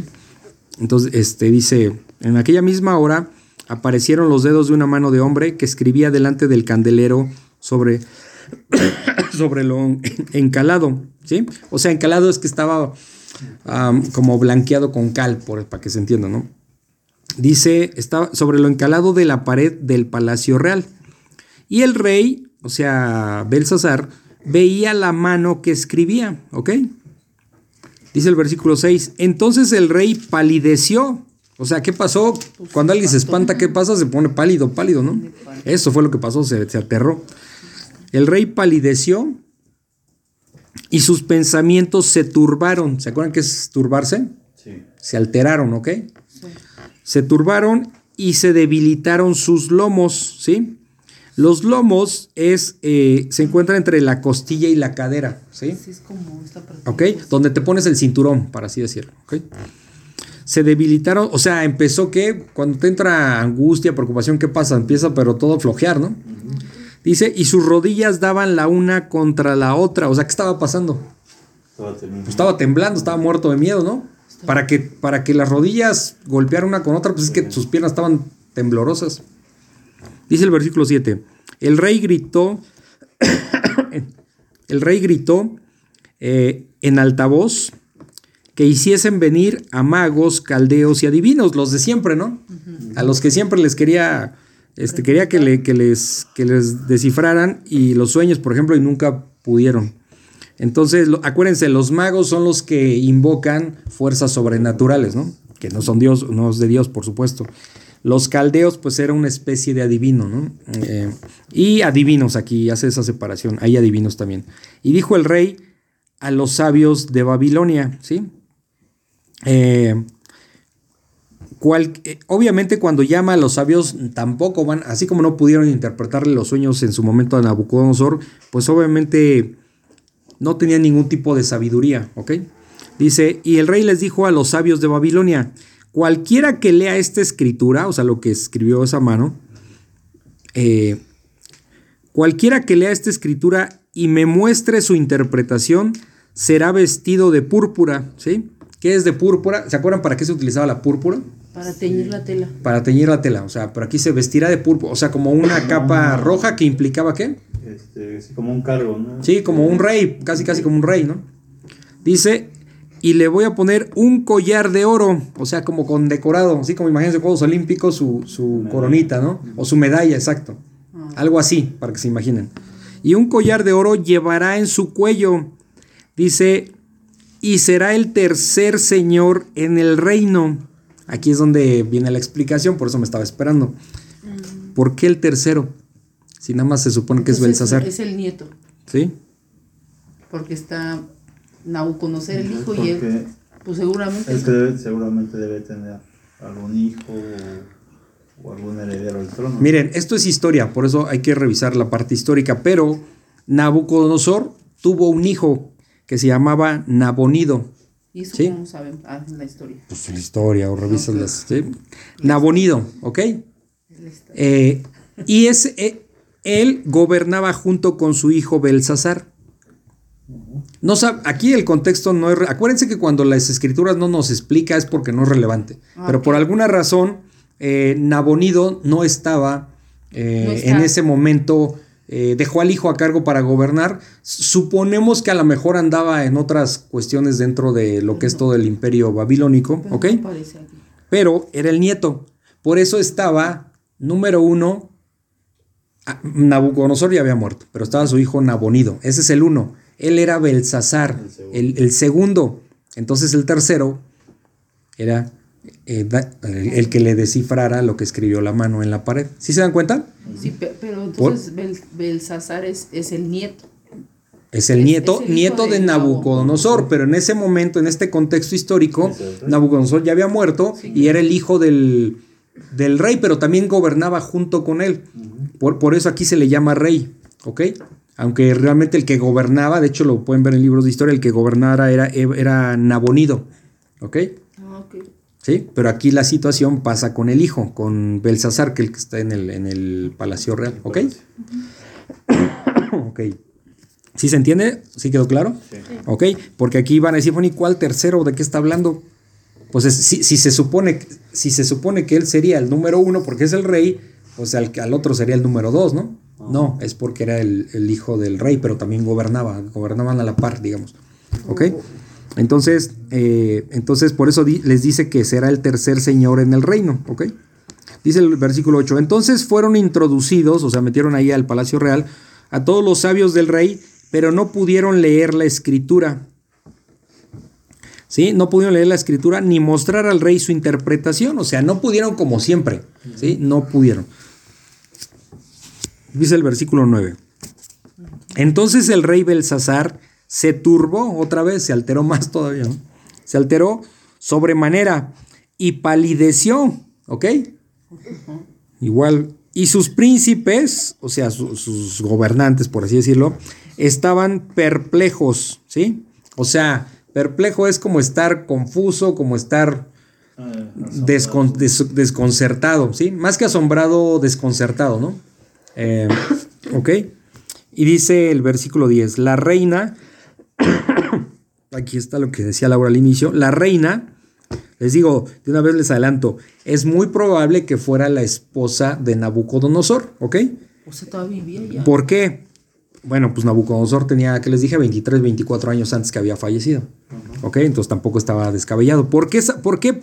Entonces, este dice, en aquella misma hora aparecieron los dedos de una mano de hombre que escribía delante del candelero sobre, <coughs> sobre lo en- encalado, ¿sí? O sea, encalado es que estaba como blanqueado con cal, por, para que se entienda, ¿no? Dice, estaba sobre lo encalado de la pared del palacio real. Y el rey, o sea, Belsasar, veía la mano que escribía, ¿ok? Dice el versículo 6, entonces el rey palideció. O sea, ¿qué pasó? Cuando alguien se espanta, ¿qué pasa? Se pone pálido, pálido, ¿no? Eso fue lo que pasó, se, se aterró. El rey palideció y sus pensamientos se turbaron. ¿Se acuerdan qué es turbarse? Sí. Se alteraron, ¿ok? Se turbaron y se debilitaron sus lomos, ¿sí? Los lomos es, eh, se encuentran entre la costilla y la cadera, ¿sí? Sí, es como esta parte. ¿ok? Donde te pones el cinturón, para así decirlo, ¿ok? Se debilitaron, o sea, empezó que cuando te entra angustia, preocupación, ¿qué pasa? Empieza pero todo a flojear, ¿no? Dice, y sus rodillas daban la una contra la otra, o sea, ¿qué estaba pasando? Estaba temiendo. Pues estaba temblando, estaba muerto de miedo, ¿no? Para que, para que las rodillas golpearan una con otra, pues es que sus piernas estaban temblorosas. Dice el versículo 7, el rey gritó, <coughs> el rey gritó eh, en altavoz que hiciesen venir a magos, caldeos y adivinos, los de siempre, ¿no? A los que siempre les quería Este, quería que, le- que les, que les descifraran y los sueños, por ejemplo, y nunca pudieron. Entonces, lo- acuérdense, los magos son los que invocan fuerzas sobrenaturales, ¿no? Que no son Dios, no es de Dios, por supuesto. Los caldeos, pues era una especie de adivino, ¿no? Eh, y adivinos aquí, hace esa separación, hay adivinos también. Y dijo el rey a los sabios de Babilonia, ¿sí? Eh, eh, obviamente cuando llama a los sabios tampoco van, así como no pudieron interpretarle los sueños en su momento a Nabucodonosor, pues obviamente no tenían ningún tipo de sabiduría, ¿ok? Dice, y el rey les dijo a los sabios de Babilonia, cualquiera que lea esta escritura, o sea, lo que escribió esa mano, eh, cualquiera que lea esta escritura y me muestre su interpretación, será vestido de púrpura, ¿sí? ¿Qué es de púrpura? ¿Se acuerdan para qué se utilizaba la púrpura? Para teñir la tela. Para teñir la tela, o sea, pero aquí se vestirá de púrpura, o sea, como una capa roja que implicaba qué? Este, sí, como un cargo, ¿no? Sí, como un rey, casi casi como un rey, ¿no? Dice, y le voy a poner un collar de oro, o sea, como con decorado, así como imagínense Juegos Olímpicos, su, su coronita, ¿no? O su medalla, exacto. Algo así, para que se imaginen. Y un collar de oro llevará en su cuello, dice, y será el tercer señor en el reino. Aquí es donde viene la explicación, por eso me estaba esperando. ¿Por qué el tercero? Si nada más se supone que es Belsasar. Es el nieto, ¿Sí? porque está Nabucodonosor el hijo y él, pues seguramente. es que debe- seguramente debe tener algún hijo o, o algún heredero al trono. Miren, esto es historia, por eso hay que revisar la parte histórica, pero Nabucodonosor tuvo un hijo que se llamaba Nabonido. ¿Y eso Sí. cómo saben? Ah, la historia. Pues la historia, o revisas Ok. las. ¿sí? Nabonido, ¿ok? Eh, y es, eh, él gobernaba junto con su hijo Belsasar. No sab- aquí el contexto no es. Acuérdense que cuando las escrituras no nos explica es porque no es relevante. Ah, Pero por alguna razón, eh, Nabonido no estaba eh, No en ese momento. Eh, dejó al hijo a cargo para gobernar. Suponemos que a lo mejor andaba en otras cuestiones dentro de lo que es todo el imperio babilónico, Pero ¿ok? pero era el nieto. Por eso estaba, número uno, ah, Nabucodonosor ya había muerto, pero estaba su hijo Nabonido. Ese es el uno. Él era Belsasar, El segundo. el, el segundo. Entonces el tercero era eh, el, el que le descifrara lo que escribió la mano en la pared. ¿Sí se dan cuenta? Sí, pe- pero entonces Bel- Belsasar es, es el nieto. Es el Es- nieto, es el hijo nieto de de Nabucodonosor, pero en ese momento, en este contexto histórico. Nabucodonosor ya había muerto y era el hijo del, del rey, pero también gobernaba junto con él. por, por eso aquí se le llama rey, ¿ok? Aunque realmente el que gobernaba, de hecho lo pueden ver en libros de historia, el que gobernara era, era Nabonido, ¿ok? Ah. ¿Sí? Pero aquí la situación pasa con el hijo, con Belsasar, que es el que está en el, en el Palacio Real, ¿ok? <coughs> ok. ¿Sí se entiende? ¿Sí quedó claro? Sí. Ok, porque aquí van a decir, bueno, ¿y cuál tercero? ¿De qué está hablando? Pues es- si, si se supone, si se supone que él sería el número uno porque es el rey, pues al, al otro sería el número dos, ¿no? No, es porque era el, el hijo del rey, pero también gobernaba, gobernaban a la par, digamos. ¿Ok? Entonces, eh, entonces por eso les dice que será el tercer señor en el reino, ¿ok? Dice el versículo 8, entonces fueron introducidos, o sea, metieron ahí al palacio real, a todos los sabios del rey, pero no pudieron leer la escritura. ¿Sí? No pudieron leer la escritura ni mostrar al rey su interpretación, o sea, no pudieron como siempre, ¿sí? No pudieron. Dice el versículo 9. Entonces el rey Belsasar se turbó otra vez, se alteró <laughs> más todavía, ¿no? Se alteró sobremanera y palideció, ¿ok? Igual. Y sus príncipes, o sea, su- sus gobernantes, por así decirlo, estaban perplejos, ¿sí? O sea, perplejo es como estar confuso, como estar Ah, descon- des- desconcertado, ¿sí? Más que asombrado, desconcertado, ¿no? Eh, ok. Y dice el versículo 10, la reina, aquí está lo que decía Laura al inicio, la reina, les digo, de una vez les adelanto, es muy probable que fuera la esposa de Nabucodonosor, ¿ok? O sea, todavía vivía ya. ¿Por qué? Bueno, pues Nabucodonosor tenía, que les dije, 23, 24 años antes que había fallecido. ¿Ok? Entonces tampoco estaba descabellado. ¿Por qué, por qué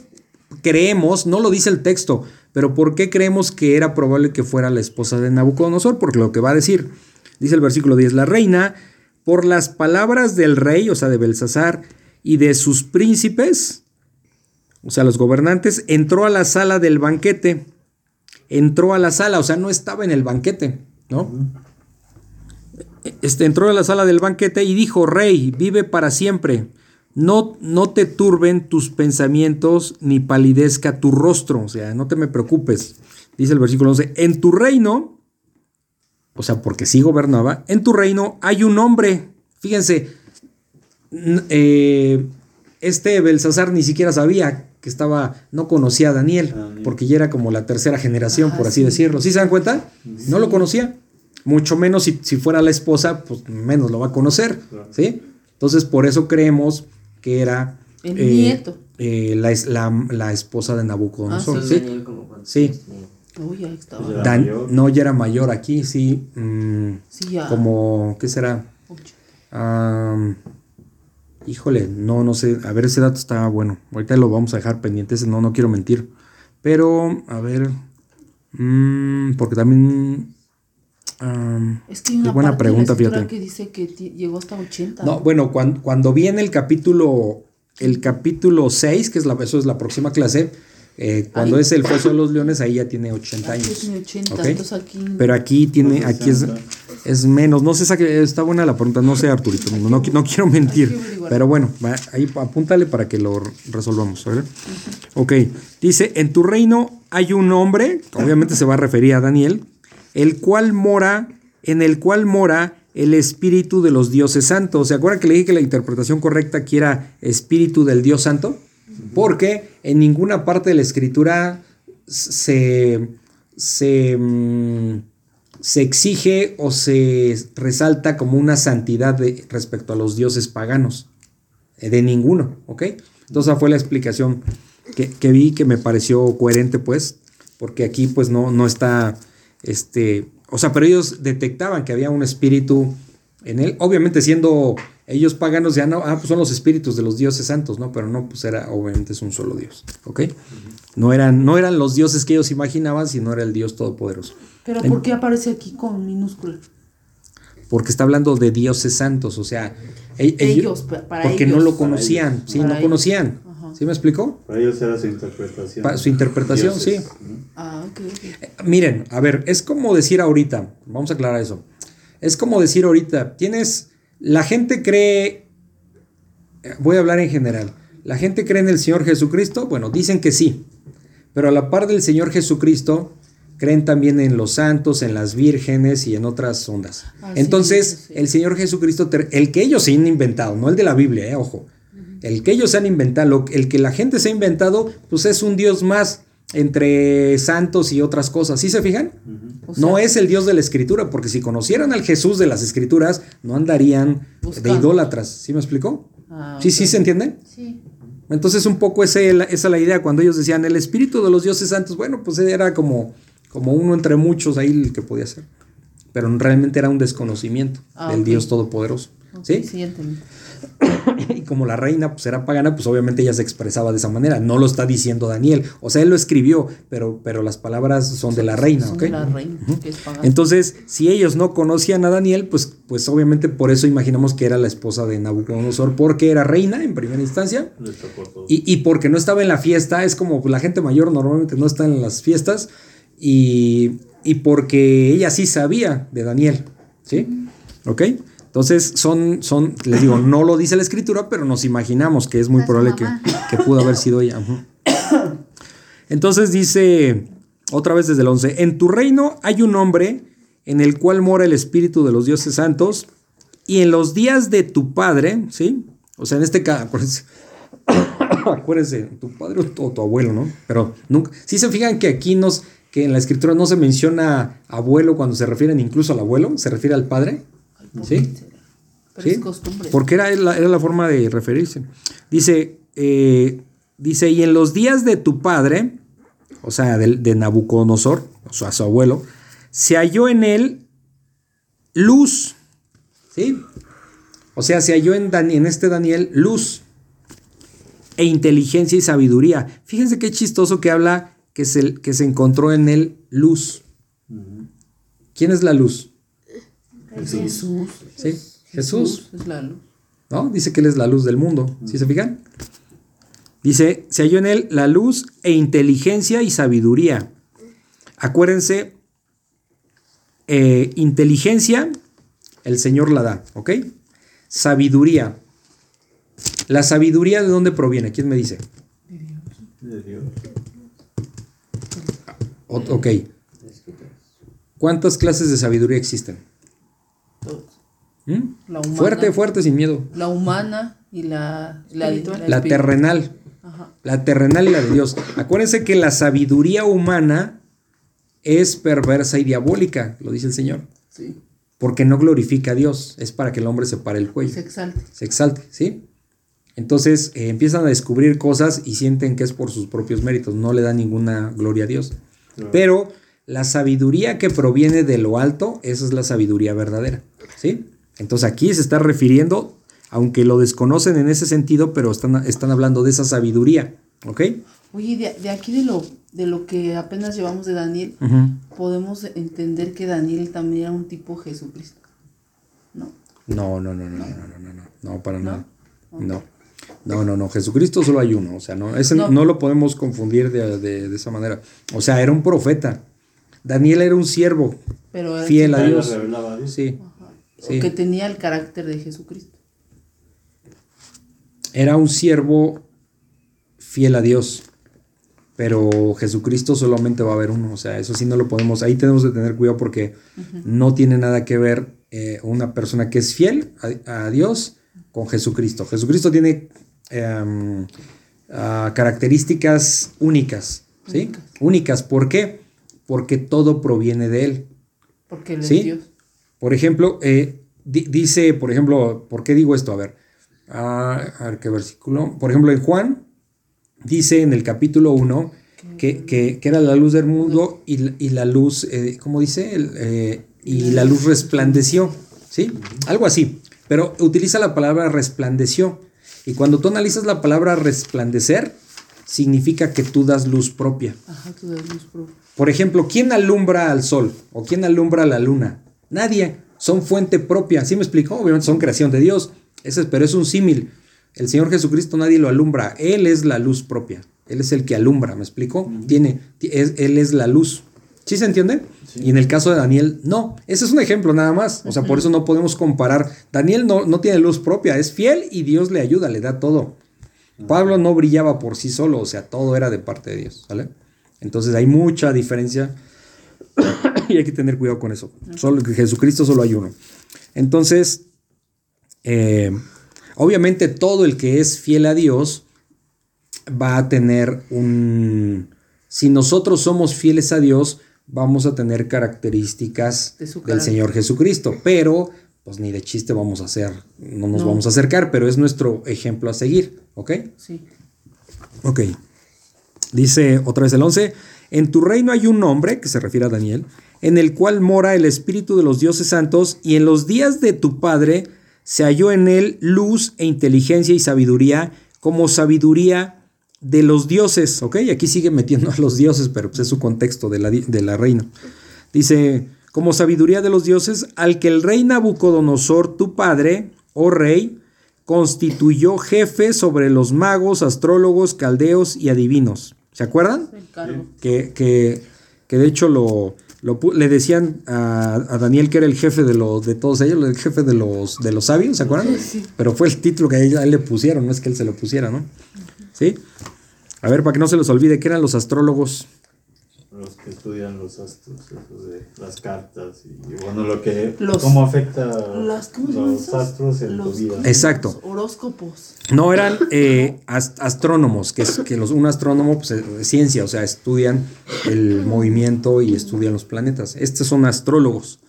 creemos, no lo dice el texto, Pero ¿por qué creemos que era probable que fuera la esposa de Nabucodonosor? Porque lo que va a decir, dice el versículo 10, la reina, por las palabras del rey, o sea, de Belsasar, y de sus príncipes, o sea, los gobernantes, entró a la sala del banquete. Entró a la sala, o sea, no estaba en el banquete, ¿no? Este, entró a la sala del banquete y dijo, rey, vive para siempre. No, no te turben tus pensamientos ni palidezca tu rostro, o sea, no te me preocupes. Dice el versículo 11, en tu reino, o sea, porque sí gobernaba, en tu reino hay un hombre. Fíjense, eh, este Belsasar ni siquiera sabía que estaba, no conocía a Daniel, porque ya era como la tercera generación, por así decirlo. ¿Sí se dan cuenta? No lo conocía. Mucho menos si, si, fuera la esposa, pues menos lo va a conocer. ¿sí? Entonces, por eso creemos que era el nieto. Eh, la, la, la, esposa de Nabucodonosor. Ah, sí. Daniel como cuando- Sí. Uy, ahí estaba. Ya. Dan- no, ya era mayor aquí, sí. mm, Sí, ya. como, ¿qué será? Híjole, no, no sé. A ver, ese dato está bueno. Ahorita lo vamos a dejar pendiente. ese No, no quiero mentir. Pero, a ver. mm, porque también. am, Es que hay una Qué buena parte de la pregunta, escritura fíjate. que dice que llegó hasta 80. no, bueno, cuando, cuando viene el capítulo. El capítulo 6, que es la, eso es la próxima clase. Eh, cuando Ahí. es el foso de <laughs> los leones, ahí ya tiene 80 Aquí años. tiene 80, ¿ok? entonces aquí... Pero aquí tiene, aquí es, es menos. No sé, está buena la pregunta, no sé, Arturito. No, no, no quiero mentir. Pero bueno, va, ahí apúntale para que lo resolvamos. ¿vale? Ok, dice: En tu reino hay un hombre, obviamente se va a referir a Daniel, el cual mora, en el cual mora el espíritu de los dioses santos. ¿Se acuerdan que le dije que la interpretación correcta aquí era espíritu del Dios santo? Porque en ninguna parte de la escritura se, se, mm, se exige o se resalta como una santidad de- respecto a los dioses paganos. Eh, De ninguno, ¿ok? Entonces esa fue la explicación que, que vi que me pareció coherente, pues, porque aquí pues no, no está, este, o sea, pero ellos detectaban que había un espíritu en él, obviamente siendo ellos paganos ya no, ah, pues son los espíritus de los dioses santos, ¿no? Pero no, pues era, obviamente es un solo Dios, ¿ok? No eran, no eran los dioses que ellos imaginaban, sino era el Dios Todopoderoso. Pero En- ¿por qué aparece aquí con minúscula? porque está hablando de dioses santos, o sea, e- Ellos, pa- para porque ellos. no lo conocían, ellos. sí, no ellos. conocían, Ajá. ¿sí me explicó? Para ellos era su interpretación. Pa- su interpretación, Dioses. sí. Ah, ok, ok. Eh, Miren, a ver, es como decir ahorita, vamos a aclarar eso, es como decir ahorita, tienes, la gente cree, eh, voy a hablar en general, la gente cree en el Señor Jesucristo, bueno, dicen que sí, pero a la par del Señor Jesucristo, creen también en los santos, en las vírgenes y en otras ondas. Ah, Entonces, el Señor Jesucristo, el que ellos se han inventado, no el de la Biblia, eh, ojo, el que ellos se han inventado, el que la gente se ha inventado, pues es un Dios más entre santos y otras cosas. ¿Sí se fijan? O no es el Dios de la Escritura, porque si conocieran al Jesús de las Escrituras, no andarían de idólatras. ¿Sí me explicó? Ah, Sí, sí, se entiende? Sí. Entonces un poco ese- esa es la idea cuando ellos decían el espíritu de los dioses santos, bueno, pues era como, como uno entre muchos ahí el que podía ser. Pero realmente era un desconocimiento Ah, del. Dios Todopoderoso. Ok, ¿Sí? sí. <laughs> Y como la reina pues era pagana, pues obviamente ella se expresaba de esa manera. No lo está diciendo Daniel. O sea, él lo escribió, pero, pero las palabras son de la reina, Son ¿ok? de la reina, que es pagana. Entonces, si ellos no conocían a Daniel, pues, pues obviamente por eso imaginamos que era la esposa de Nabucodonosor, porque era reina en primera instancia. Y, y porque no estaba en la fiesta, es como la gente mayor normalmente no está en las fiestas, y, y porque ella sí sabía de Daniel, ¿sí? ¿Ok? Entonces son, son, les digo, no lo dice la escritura, pero nos imaginamos que es muy probable que, pudo haber sido ella. Entonces dice, otra vez desde el 11, en tu reino hay un hombre en el cual mora el espíritu de los dioses santos, y en los días de tu padre, ¿sí? O sea, en este caso, acuérdense, <coughs> acuérdense, tu padre o tu, o tu abuelo, ¿no? Pero nunca, si se fijan que aquí nos, que en la escritura no se menciona abuelo cuando se refieren incluso al abuelo, se refiere al padre, ¿sí? Pero ¿Sí? es costumbre. Porque era la, era la forma de referirse. Dice, eh, dice, y en los días de tu padre, o sea, de, de Nabucodonosor, o sea, su abuelo, se halló en él luz, ¿sí? O sea, se halló en, Dan- en este Daniel luz e inteligencia y sabiduría. Fíjense qué chistoso que habla que se, que se encontró en él luz. ¿Quién es la luz? Jesús. ¿Sí? Jesús. es la luz. ¿no? Dice que Él es la luz del mundo. ¿Sí se fijan? Dice, se halló en Él la luz e inteligencia y sabiduría. Acuérdense, eh, inteligencia, el Señor la da, ¿ok? Sabiduría. ¿La sabiduría de dónde proviene? ¿Quién me dice? De Dios. O- ok. ¿Cuántas clases de sabiduría existen? Todos. ¿Mm? La humana. Fuerte, fuerte, sin miedo. La humana y la, la, terrenal. Ajá. La terrenal y la de Dios. Acuérdense que la sabiduría humana es perversa y diabólica, lo dice el Señor. Sí. Porque no glorifica a Dios. Es para que el hombre se pare el cuello. Se exalta. Se exalte, ¿sí? Entonces eh, empiezan a descubrir cosas y sienten que es por sus propios méritos. No le dan ninguna gloria a Dios. Pero la sabiduría que proviene de lo alto, esa es la sabiduría verdadera, ¿sí? Entonces aquí se está refiriendo, aunque lo desconocen en ese sentido, pero están, están hablando de esa sabiduría, ¿ok? Oye, de, de aquí de lo, de lo que apenas llevamos de Daniel, podemos entender que Daniel también era un tipo Jesucristo. ¿No? No, no, no, no, no, no, no, no, no, para ¿No? nada. No. No, no, no, Jesucristo solo hay uno, o sea, no, ese no. No. lo podemos confundir de, de- de esa manera. O sea, era un profeta. Daniel era un siervo Pero era fiel a Dios. revelaba a Dios. Sí. Sí. que tenía el carácter de Jesucristo. era un siervo fiel a Dios. Pero Jesucristo solamente va a haber uno, o sea, eso sí no lo podemos, ahí tenemos que tener cuidado porque no tiene nada que ver eh, una persona que es fiel a, a Dios con Jesucristo. Jesucristo tiene em, ah, características únicas, ¿sí? Únicas. Únicas, ¿por qué? Porque todo proviene de Él. Porque él ¿Sí? es Dios. Por ejemplo, eh, di- dice, por ejemplo, ¿por qué digo esto? A ver, ah, a ver qué versículo. Por ejemplo, en Juan dice en el capítulo 1 que, que- que era la luz del mundo y, la- y la luz, eh, ¿cómo dice? El, eh, y la luz resplandeció, ¿sí? Algo así, pero utiliza la palabra resplandeció. Y cuando tú analizas la palabra resplandecer, significa que tú das luz propia. Ajá, tú das luz propia. Por ejemplo, ¿quién alumbra al sol o quién alumbra a la luna? Nadie. Son fuente propia. ¿Sí me explicó? Obviamente son creación de Dios. Ese, es- pero es un símil. El Señor Jesucristo nadie lo alumbra. Él es la luz propia. Él es el que alumbra. ¿Me explico? Tiene, es- él es la luz. ¿Sí se entiende? Y en el caso de Daniel, no. Ese es un ejemplo nada más. O sea, por eso no podemos comparar. Daniel no, no tiene luz propia. Es fiel y Dios le ayuda, le da todo. Pablo no brillaba por sí solo, o sea, todo era de parte de Dios, ¿sale? Entonces hay mucha diferencia <coughs> y hay que tener cuidado con eso. Solo, Jesucristo solo hay uno. Entonces, eh, obviamente todo el que es fiel a Dios va a tener un... Si nosotros somos fieles a Dios, vamos a tener características De del. Señor Jesucristo, pero pues ni de chiste vamos a hacer, no nos No. vamos a acercar, pero es nuestro ejemplo a seguir, ¿ok? Sí. Ok. Dice otra vez el 11, en tu reino hay un hombre, que se refiere a Daniel, en el cual mora el espíritu de los dioses santos, y en los días de tu padre se halló en él luz e inteligencia y sabiduría, como sabiduría de los dioses, ¿ok? Aquí sigue metiendo a los dioses, pero pues es su contexto de la, de la reina. Dice, como sabiduría de los dioses, al que el rey Nabucodonosor, tu padre, oh rey, constituyó jefe sobre los magos, astrólogos, caldeos y adivinos. ¿Se acuerdan? El cargo. Que, que, que de hecho lo, lo le decían a, a Daniel que era el jefe de, los, de todos ellos, el jefe de los, de los sabios, ¿se acuerdan? Pero fue el título que a él, a él le pusieron, no es que él se lo pusiera, ¿no? ¿Sí? A ver, para que no se los olvide, ¿qué eran los astrólogos? Los que estudian los astros, eso de las cartas y, y bueno, lo que. Los- cómo afecta Las, ¿cómo se llaman los esos? astros en Los- tu vida. Exacto. los horóscopos. No eran eh, ast- astrónomos, que, es, que los, un astrónomo pues, es de ciencia, o sea, estudian el movimiento y estudian los planetas. Estos son astrólogos,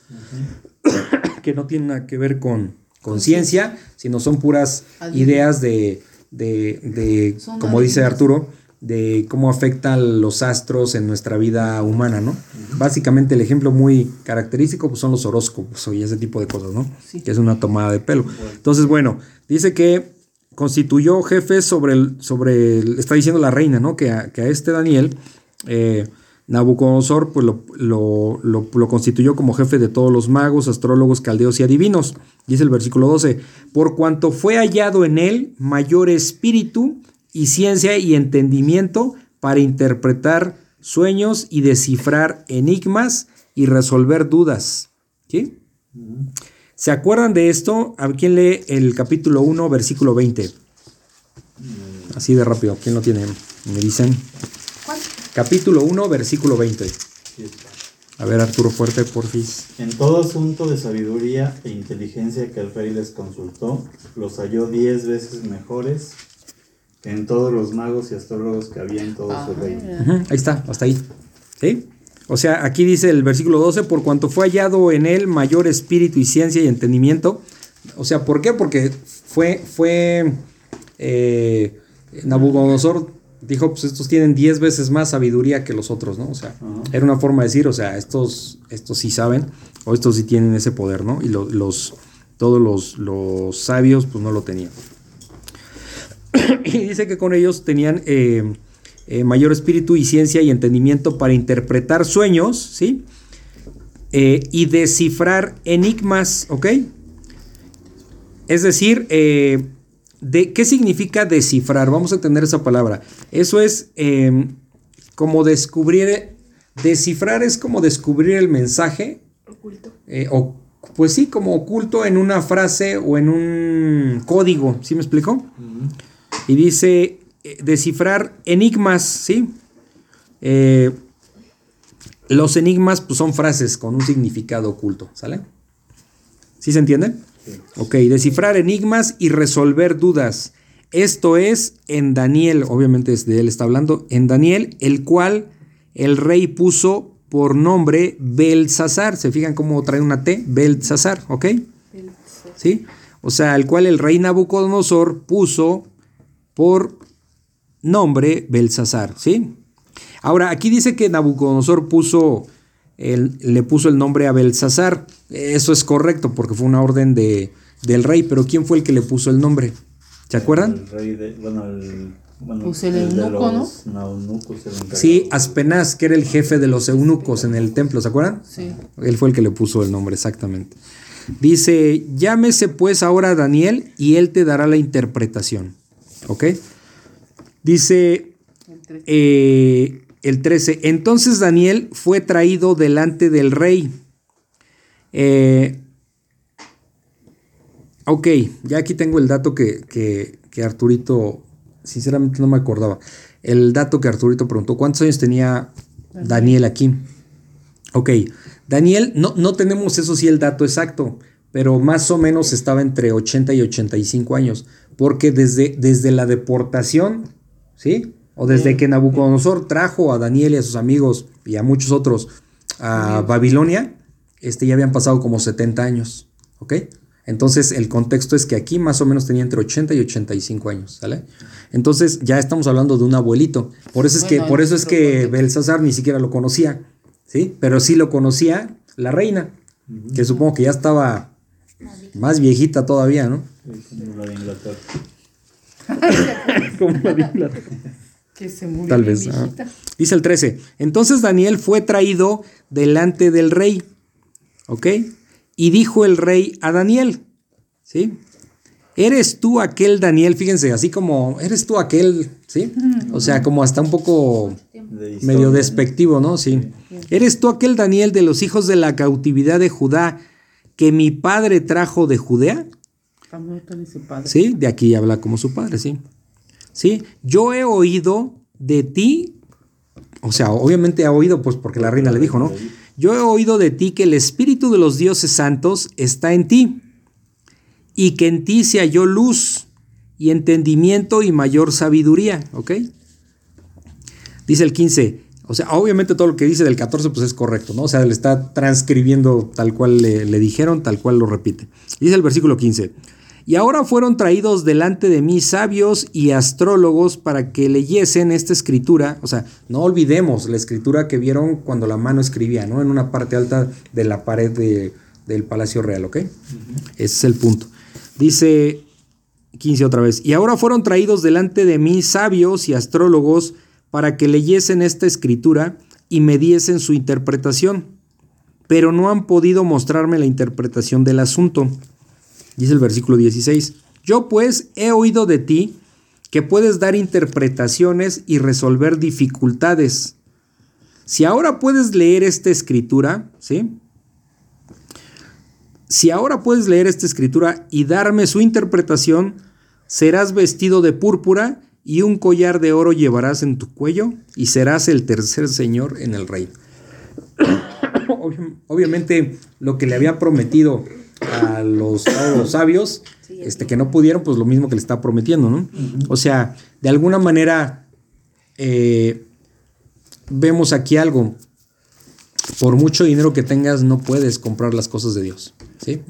que no tienen nada que ver con, con ciencia, sino son puras ideas de, de, de, como dice. Arturo, de cómo afectan los astros en nuestra vida humana, ¿no? Básicamente el ejemplo muy característico pues, son los horóscopos y ese tipo de cosas, ¿no? Sí. Que es una tomada de pelo. Entonces, bueno, dice que constituyó jefes sobre el, sobre el- está diciendo la reina, ¿no? Que a, que a este Daniel eh, Nabucodonosor pues lo, lo- lo- lo constituyó como jefe de todos los magos, astrólogos, caldeos y adivinos. Dice el versículo 12, por cuanto fue hallado en él mayor espíritu y ciencia y entendimiento para interpretar sueños y descifrar enigmas y resolver dudas. ¿Sí? ¿Se acuerdan de esto? ¿A quién lee el capítulo 1, versículo 20? Así de rápido, ¿quién lo tiene? Me dicen. Capítulo 1, versículo 20. Sí está. A ver, Arturo Fuerte, porfis. En todo asunto de sabiduría e inteligencia que el rey les consultó, los halló diez veces mejores en todos los magos y astrólogos que había en todo su reino. Ujú, ahí está, hasta ahí. ¿Sí? O sea, aquí dice el versículo 12, por cuanto fue hallado en él mayor espíritu y ciencia y entendimiento. O sea, ¿por qué? Porque fue, fue eh, Nabucodonosor dijo, pues estos tienen 10 veces más sabiduría que los otros, ¿no? O sea, Ajá. era una forma de decir, o sea, estos, estos sí saben, o estos sí tienen ese poder, ¿no? Y lo- los, todos los, los sabios, pues no lo tenían. <coughs> y dice que con ellos tenían eh, eh, mayor espíritu y ciencia y entendimiento para interpretar sueños, ¿sí? Eh, y descifrar enigmas, ¿ok? Es decir, eh, de, ¿qué significa descifrar? Vamos a entender esa palabra. Eso es eh, como descubrir, descifrar es como descubrir el mensaje. Oculto. eh, o, pues sí, como oculto en una frase o en un código, ¿sí me explico? Y dice eh, descifrar enigmas, ¿sí? Eh, los enigmas pues, son frases con un significado oculto, ¿sale? ¿Sí se entiende? Ok, descifrar enigmas y resolver dudas. Esto es en Daniel, obviamente es de él está hablando, en Daniel, el cual el rey puso por nombre Belsasar. ¿Se fijan cómo trae una T? Belsasar, ¿ok? ¿Sí? O sea, el cual el rey Nabucodonosor puso por nombre Belsasar, ¿sí? Ahora, aquí dice que Nabucodonosor puso el- le puso el nombre a Belsasar. Eso es correcto porque fue una orden de, del rey, pero ¿quién fue el que le puso el nombre? ¿Se acuerdan? El rey de, bueno, el, bueno, Pues el eunuco, los eunucos, el encargado. Sí, Aspenaz, que era el jefe de los eunucos en el templo, ¿se acuerdan? Sí. Él fue el que le puso el nombre, exactamente. Dice, llámese pues ahora a Daniel y él te dará la interpretación. ¿Ok? Dice eh, el 13, entonces Daniel fue traído delante del rey. Eh, ok, ya aquí tengo el dato que, que, que Arturito, sinceramente no me acordaba. El dato que Arturito preguntó, ¿cuántos años tenía Daniel aquí? Ok, Daniel, no, no tenemos eso sí el dato exacto, pero más o menos estaba entre 80 y 85 años, porque desde, desde la deportación, ¿sí? O desde que Nabucodonosor trajo a Daniel y a sus amigos y a muchos otros a Babilonia, este, ya habían pasado como 70 años, ¿ok? Entonces el contexto es que aquí más o menos tenía entre 80 y 85 años, ¿sale? Entonces ya estamos hablando de un abuelito. Por eso es que, por eso es que. Belsasar ni siquiera lo conocía, ¿sí? Pero sí lo conocía la reina, que supongo que ya estaba más viejita todavía, ¿no? <laughs> Como la de Inglaterra. Que se murió Tal vez. ah. Dice el 13. Entonces Daniel fue traído delante del rey. ¿Ok? Y dijo el rey a Daniel. ¿Sí? ¿Eres tú aquel Daniel? Fíjense, así como, ¿eres tú aquel? ¿Sí? O sea, como hasta un poco medio despectivo, ¿no? Sí. ¿Eres tú aquel Daniel de los hijos de la cautividad de Judá que mi padre trajo de Judea? ¿Sí? De aquí habla como su padre, sí. ¿Sí? Yo he oído de ti, o sea, obviamente ha oído, pues porque la reina le dijo, ¿no? Yo he oído de ti que el espíritu de los dioses santos está en ti y que en ti se halló luz y entendimiento y mayor sabiduría, ¿ok? Dice el 15, o sea, obviamente todo lo que dice del 14 pues es correcto, ¿no? O sea, le está transcribiendo tal cual le, le dijeron, tal cual lo repite. Dice el versículo 15, y ahora fueron traídos delante de mí sabios y astrólogos para que leyesen esta escritura, o sea, no olvidemos la escritura que vieron cuando la mano escribía, ¿no? En una parte alta de la pared de- del Palacio Real, ¿ok? Ese es el punto. Dice 15 otra vez. Y ahora fueron traídos delante de mí sabios y astrólogos para que leyesen esta escritura y me diesen su interpretación, pero no han podido mostrarme la interpretación del asunto. Dice el versículo 16. Yo pues he oído de ti que puedes dar interpretaciones y resolver dificultades. Si ahora puedes leer esta escritura, ¿sí? Si ahora puedes leer esta escritura y darme su interpretación, serás vestido de púrpura y un collar de oro llevarás en tu cuello y serás el tercer señor en el reino. <coughs> Obviamente lo que le había prometido a los, a los sabios, este, que no pudieron, pues lo mismo que le está prometiendo, ¿no? O sea, de alguna manera eh, vemos aquí algo. Por mucho dinero que tengas, no puedes comprar las cosas de Dios. ¿sí?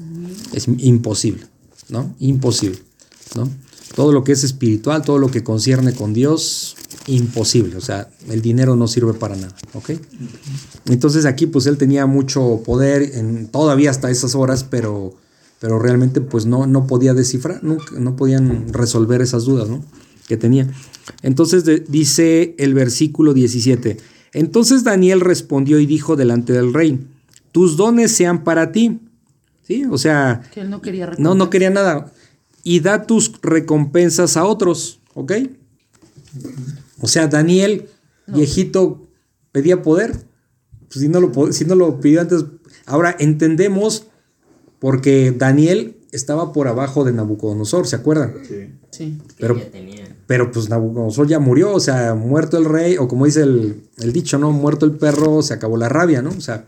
Es imposible, ¿no? Imposible, ¿no? Todo lo que es espiritual, todo lo que concierne con Dios, imposible. O sea, el dinero no sirve para nada, ¿ok? Entonces aquí pues él tenía mucho poder, en, todavía hasta esas horas, pero, pero realmente pues no, no podía descifrar, no, no podían resolver esas dudas, ¿no? Que tenía. Entonces de, dice el versículo 17, entonces Daniel respondió y dijo delante del rey, tus dones sean para ti. ¿Sí? O sea, Que él no quería no, no quería nada. Y da tus recompensas a otros, ¿ok? O sea, Daniel, viejito, pedía poder. Pues si, no lo, si no lo pidió antes. Ahora entendemos porque Daniel estaba por abajo de Nabucodonosor, ¿se acuerdan? Sí. Sí. Que Pero- ya tenía. Pero pues Nabucodonosor ya murió, o sea, muerto el rey, o como dice el, el dicho, ¿no? Muerto el perro, se acabó la rabia, ¿no? O sea,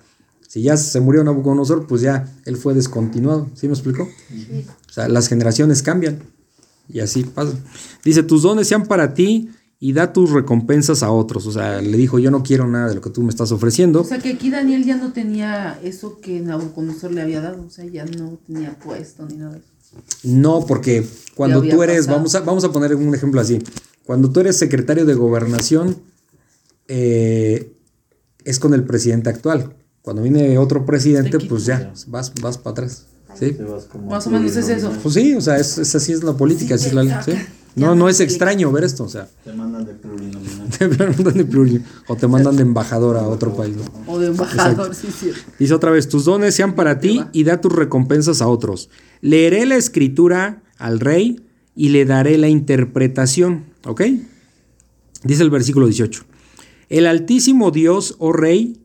si ya se murió Nabucodonosor, pues ya él fue descontinuado, ¿sí me explicó? O sea, las generaciones cambian y así pasa. Dice, tus dones sean para ti y da tus recompensas a otros. O sea, le dijo, yo no quiero nada de lo que tú me estás ofreciendo. O sea que aquí Daniel ya no tenía eso que Nabucodonosor le había dado. O sea, ya no tenía puesto ni nada de eso. No, porque cuando tú eres, pasado. vamos a, vamos a poner un ejemplo así, cuando tú eres secretario de gobernación, eh, es con el presidente actual. Cuando viene otro presidente, Te pues ya, vas, vas para atrás. ¿sí? Te vas como Más o menos es eso. Pues sí, o sea, es, es así es la política, así es la ley. ¿sí? No, no es extraño ver esto, o sea, Te mandan de plurinominal. <laughs> te mandan de pluri- o te mandan de embajador a otro país. ¿no? O de embajador, sí, sí. Dice otra vez, tus dones sean para ti y da tus recompensas a otros. Leeré la escritura al rey y le daré la interpretación. ¿Ok? Dice el versículo 18. El altísimo Dios, oh rey,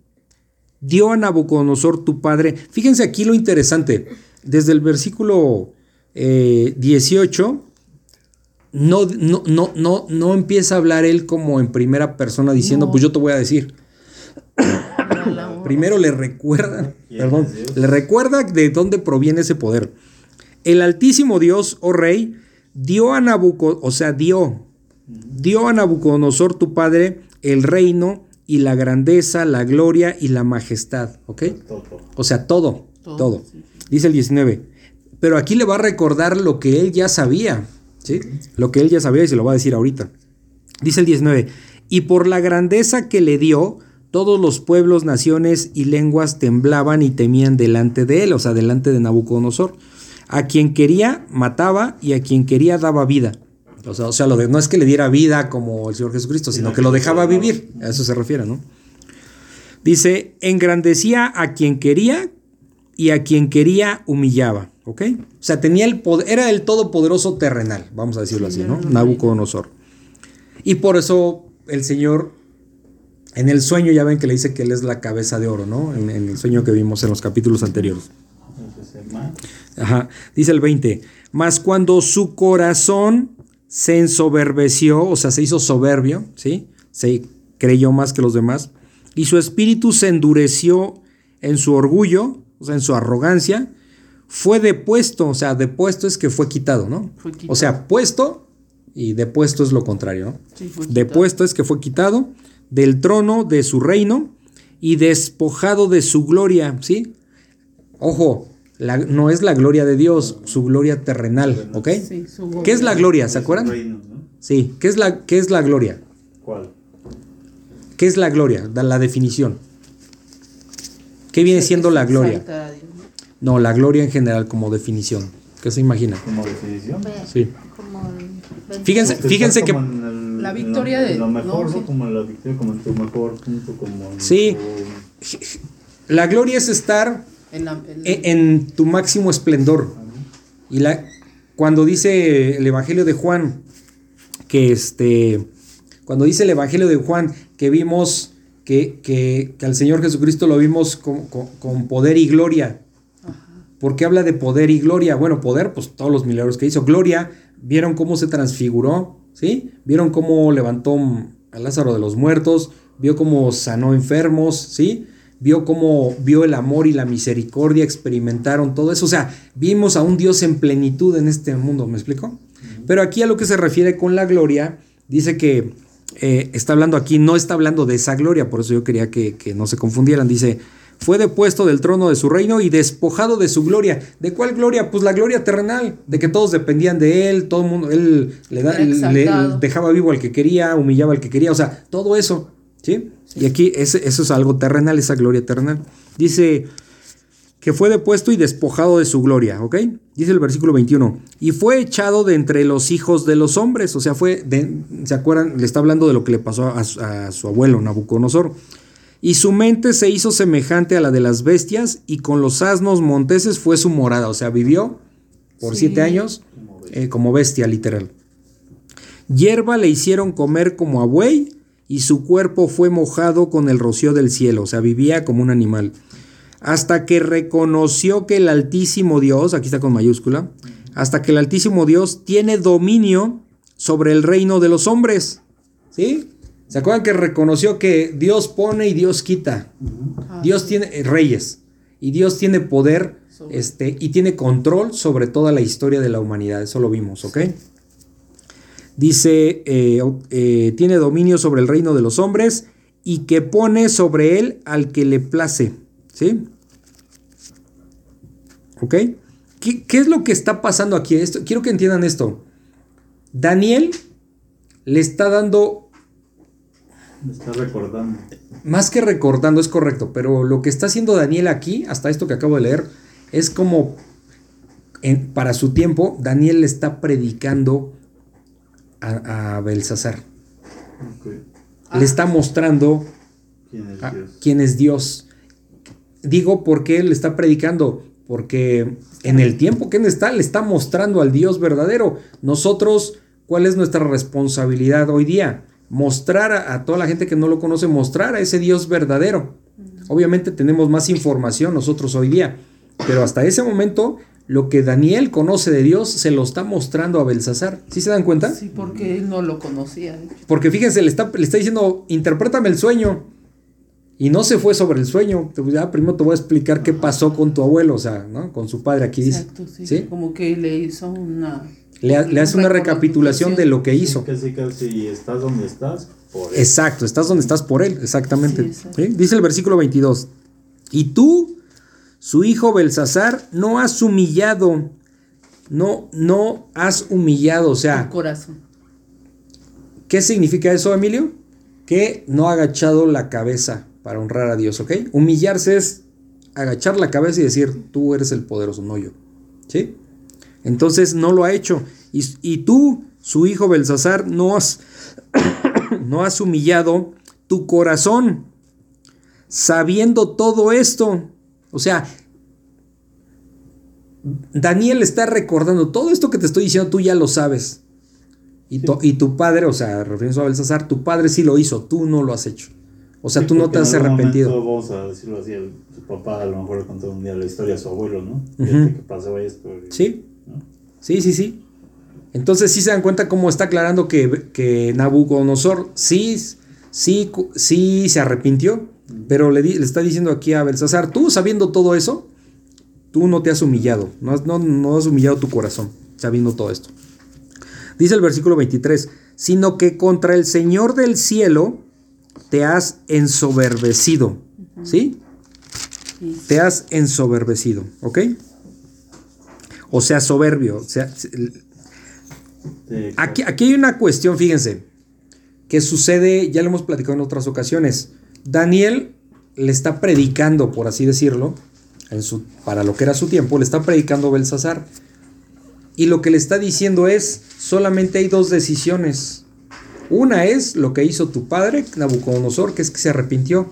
dio a Nabucodonosor tu padre. Fíjense aquí lo interesante. Desde el versículo eh, 18, no, no, no, no, no empieza a hablar él como en primera persona diciendo, No. pues yo te voy a decir. <coughs> Primero le recuerda, ¿Quién perdón, le recuerda de dónde proviene ese poder. El altísimo Dios, oh rey, dio a Nabucodonosor, o sea, dio, dio a Nabucodonosor tu padre el reino y la grandeza, la gloria y la majestad, ¿ok? Todo. O sea, todo, Todo. Dice el 19. Pero aquí le va a recordar lo que él ya sabía, Lo que él ya sabía y se lo va a decir ahorita. Dice el 19. Y por la grandeza que le dio, todos los pueblos, naciones y lenguas temblaban y temían delante de él, o sea, delante de Nabucodonosor. A quien quería mataba y a quien quería daba vida. O sea, o sea, lo de, no es que le diera vida como el Señor Jesucristo, sino que lo dejaba vivir. A eso se refiere, ¿no? Dice, engrandecía a quien quería y a quien quería humillaba, ¿ok? O sea, tenía el poder, era el todopoderoso terrenal, vamos a decirlo así, ¿no? Nabucodonosor. Y por eso el Señor, en el sueño ya ven que le dice que Él es la cabeza de oro, ¿no? En, en el sueño que vimos en los capítulos anteriores. Ajá. Dice el 20. Mas cuando su corazón se ensoberbeció, o sea, se hizo soberbio, ¿sí? Se creyó más que los demás. Y su espíritu se endureció en su orgullo, o sea, en su arrogancia. Fue depuesto, o sea, depuesto es que fue quitado, ¿no? Fue quitado. O sea, puesto y depuesto es lo contrario, ¿no? Sí, fue. Depuesto es que fue quitado del trono de su reino y despojado de su gloria, ¿sí? Ojo, la- no es la gloria de Dios, su gloria terrenal, ¿ok? Sí, su ¿Qué es la gloria? ¿Se acuerdan? Sí, ¿qué es la, qué es la gloria? ¿Cuál? ¿Qué es la gloria? Da la definición. ¿Qué viene siendo la gloria? ¿No? La gloria en general como definición. ¿Qué se imagina? Como definición. Sí. Como el- Fíjense, fíjense que... como en el La en victoria lo, de- en lo mejor, no, ¿no? sí. Como la victoria, como en tu mejor punto, como en Sí. tu- La gloria es estar En la- en- en, en tu máximo esplendor. Y la, cuando dice el Evangelio de Juan, que este, cuando dice el Evangelio de Juan, que vimos que, que- que al Señor Jesucristo lo vimos con, con- con poder y gloria. ¿Por qué habla de poder y gloria? Bueno, poder, pues todos los milagros que hizo. Gloria, vieron cómo se transfiguró, ¿sí? Vieron cómo levantó a Lázaro de los muertos, vio cómo sanó enfermos, ¿sí? Vio cómo vio el amor y la misericordia, experimentaron todo eso. O sea, vimos a un Dios en plenitud en este mundo, ¿me explico? Pero aquí a lo que se refiere con la gloria, dice que eh, está hablando aquí, no está hablando de esa gloria, por eso yo quería que, que no se confundieran. Dice, fue depuesto del trono de su reino y despojado de su gloria. ¿De cuál gloria? Pues la gloria terrenal, de que todos dependían de él, todo el mundo, él le, da- dejaba vivo al que quería, humillaba al que quería, o sea, todo eso, ¿sí? Y aquí ese- eso es algo terrenal, esa gloria terrenal. Dice que fue depuesto y despojado de su gloria, ¿ok? Dice el versículo 21, y fue echado de entre los hijos de los hombres, o sea, fue, de- ¿se acuerdan? Le está hablando de lo que le pasó a, a su abuelo, Nabucodonosor. Y su mente se hizo semejante a la de las bestias, y con los asnos monteses fue su morada, o sea, vivió por Sí. siete años eh, como bestia, literal. Hierba le hicieron comer como a buey, y su cuerpo fue mojado con el rocío del cielo, o sea, vivía como un animal. Hasta que reconoció que el Altísimo Dios, aquí está con mayúscula, hasta que el Altísimo Dios tiene dominio sobre el reino de los hombres. ¿Sí? ¿Se acuerdan que reconoció que Dios pone y Dios quita? Dios tiene eh, reyes y Dios tiene poder este, y tiene control sobre toda la historia de la humanidad. Eso lo vimos, ¿ok? Dice, eh, eh, tiene dominio sobre el reino de los hombres y que pone sobre él al que le place. ¿Sí? ¿Ok? ¿Qué, qué es lo que está pasando aquí? Esto, quiero que entiendan esto. Daniel le está dando, Me está recordando. más que recordando, es correcto, pero lo que está haciendo Daniel aquí, hasta esto que acabo de leer, es como, en- para su tiempo, Daniel le está predicando a, a Belsasar. Le está mostrando ¿Quién es a Dios? quién es Dios. Digo porque él está predicando, porque en el tiempo que él está, le está mostrando al Dios verdadero. Nosotros, ¿cuál es nuestra responsabilidad hoy día? Mostrar a, a toda la gente que no lo conoce, mostrar a ese Dios verdadero. Obviamente tenemos más información nosotros hoy día, pero hasta ese momento lo que Daniel conoce de Dios se lo está mostrando a Belsasar. ¿Sí se dan cuenta? Sí, porque él no lo conocía. Porque fíjense, le está, le está diciendo, interprétame el sueño. Y no se fue sobre el sueño. Ya primero te voy a explicar qué pasó con tu abuelo, o sea, ¿no? Con su padre, aquí dice. Exacto, sí. ¿Sí? Como que le hizo una. Le, ha- le hace una recapitulación de lo que hizo. Casi casi estás donde estás por eso. Exacto, estás donde estás por él, exactamente. Sí, exacto. ¿Sí? Dice el versículo 22. Y tú, su hijo Belsasar, no has humillado, no, no has humillado, o sea, el corazón. ¿Qué significa eso, Emilio? Que no ha agachado la cabeza para honrar a Dios, ¿ok? Humillarse es agachar la cabeza y decir, tú eres el poderoso, no yo. ¿Sí? Entonces no lo ha hecho. Y, y tú, su hijo Belsasar, no has, <coughs> no has humillado tu corazón sabiendo todo esto. O sea, Daniel está recordando todo esto que te estoy diciendo, tú ya lo sabes. Y, tu, y tu padre, o sea, refiriéndose a Belsasar, tu padre sí lo hizo, tú no lo has hecho. O sea, Sí, tú no te has arrepentido. vamos a decirlo así, el- su papá a lo mejor le contó un día la historia a su abuelo, ¿no? Ujú. Fíjate que pasaba esto. y- Sí. Sí, sí, sí. Entonces sí se dan cuenta cómo está aclarando que, que Nabucodonosor sí, sí, sí se arrepintió, pero le, di- le está diciendo aquí a Belsasar, tú sabiendo todo eso, tú no te has humillado, no has, no, no has humillado tu corazón sabiendo todo esto. Dice el versículo 23, sino que contra el Señor del cielo te has ensoberbecido, ¿sí? Sí. Te has ensoberbecido, ¿ok? O sea, soberbio. O sea, aquí, aquí hay una cuestión, fíjense, que sucede, ya lo hemos platicado en otras ocasiones. Daniel le está predicando, por así decirlo, en su, para lo que era su tiempo, le está predicando Belsasar. Y lo que le está diciendo es, solamente hay dos decisiones. Una es lo que hizo tu padre, Nabucodonosor, que es que se arrepintió.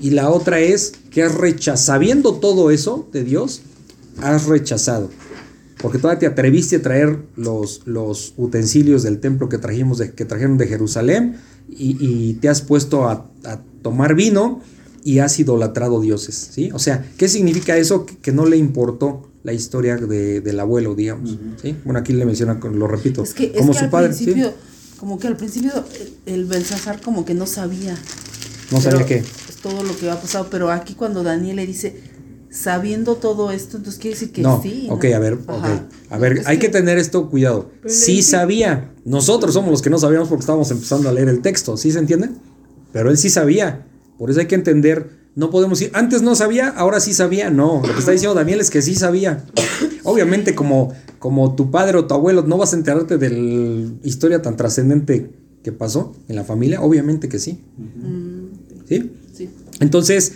Y la otra es que has rechazado, sabiendo todo eso de Dios, has rechazado. Porque todavía te atreviste a traer los, los utensilios del templo que, trajimos de, que trajeron de Jerusalén y, y te has puesto a, a, tomar vino y has idolatrado dioses. ¿sí? O sea, ¿qué significa eso? Que, que no le importó la historia de, del abuelo, digamos. Uh -huh. ¿sí? Bueno, aquí le menciona, lo repito, es que, como es que su al padre. Principio, ¿sí? Como que al principio el, el Belsasar como que no sabía. No sabía qué. Todo lo que había pasado, pero aquí cuando Daniel le dice, sabiendo todo esto, entonces quiere decir que no, sí. Ok, a ver, okay. a ver, hay que, tener esto cuidado. Sí sabía. Nosotros somos los que no sabíamos porque estábamos empezando a leer el texto, ¿sí se entiende? Pero él sí sabía. Por eso hay que entender. No podemos decir, antes no sabía, ahora sí sabía. No, lo que está diciendo Daniel es que sí sabía. <coughs> Obviamente, como, como tu padre o tu abuelo, no vas a enterarte de la historia tan trascendente que pasó en la familia. Obviamente que sí. Uh -huh. ¿Sí? Sí. Entonces,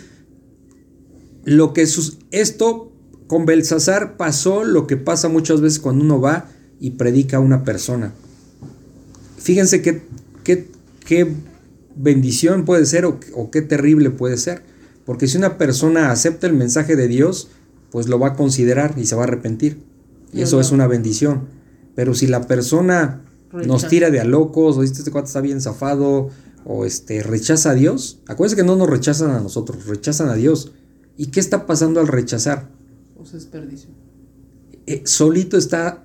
lo que sus, esto con Belsasar pasó lo que pasa muchas veces cuando uno va y predica a una persona. Fíjense qué, qué, qué bendición puede ser o, o, qué terrible puede ser. Porque si una persona acepta el mensaje de Dios, pues lo va a considerar y se va a arrepentir. Y eso es una bendición. Pero si la persona nos tira de a locos, o dice este cuate está bien zafado, o este rechaza a Dios, acuérdense que no nos rechazan a nosotros, rechazan a Dios. ¿Y qué está pasando al rechazar? Pues desperdicio. Eh, solito está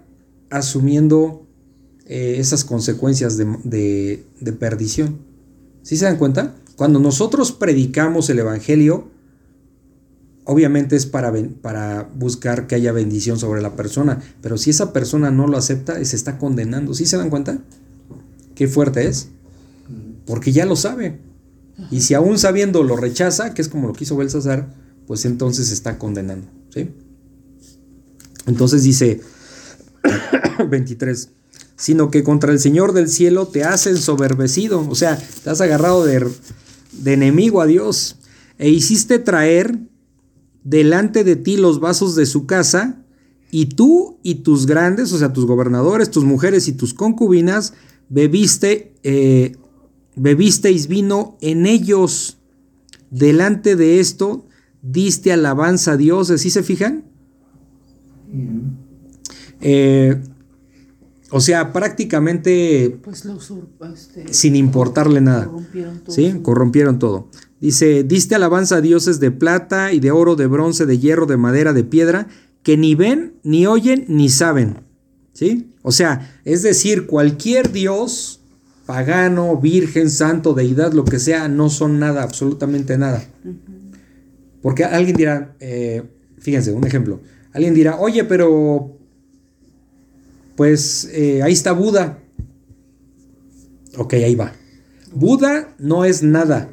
asumiendo eh, esas consecuencias de, de, de, perdición. ¿Sí se dan cuenta? Cuando nosotros predicamos el Evangelio, obviamente es para, para buscar que haya bendición sobre la persona, pero si esa persona no lo acepta, se está condenando. ¿Sí se dan cuenta? Qué fuerte es. Porque ya lo sabe. Y si aún sabiendo lo rechaza, que es como lo quiso Belsasar, pues entonces está condenando. ¿sí? Entonces dice <coughs> 23, sino que contra el Señor del cielo te has ensoberbecido, o sea, te has agarrado de, de enemigo a Dios, e hiciste traer delante de ti los vasos de su casa, y tú y tus grandes, o sea, tus gobernadores, tus mujeres y tus concubinas, bebiste, eh, bebisteis vino en ellos. Delante de esto diste alabanza a Dios, ¿así se fijan? Eh, o sea, prácticamente pues lo usurpa, este, sin importarle nada. Corrompieron todo. Sí, corrompieron todo. Dice, diste alabanza a dioses de plata y de oro, de bronce, de hierro, de madera, de piedra, que ni ven, ni oyen, ni saben. ¿Sí? O sea, es decir, cualquier dios, pagano, virgen, santo, deidad, lo que sea, no son nada, absolutamente nada. Uh -huh. Porque alguien dirá, eh, fíjense, un ejemplo, alguien dirá, oye, pero pues eh, ahí está Buda. Ok, ahí va. Buda no es nada,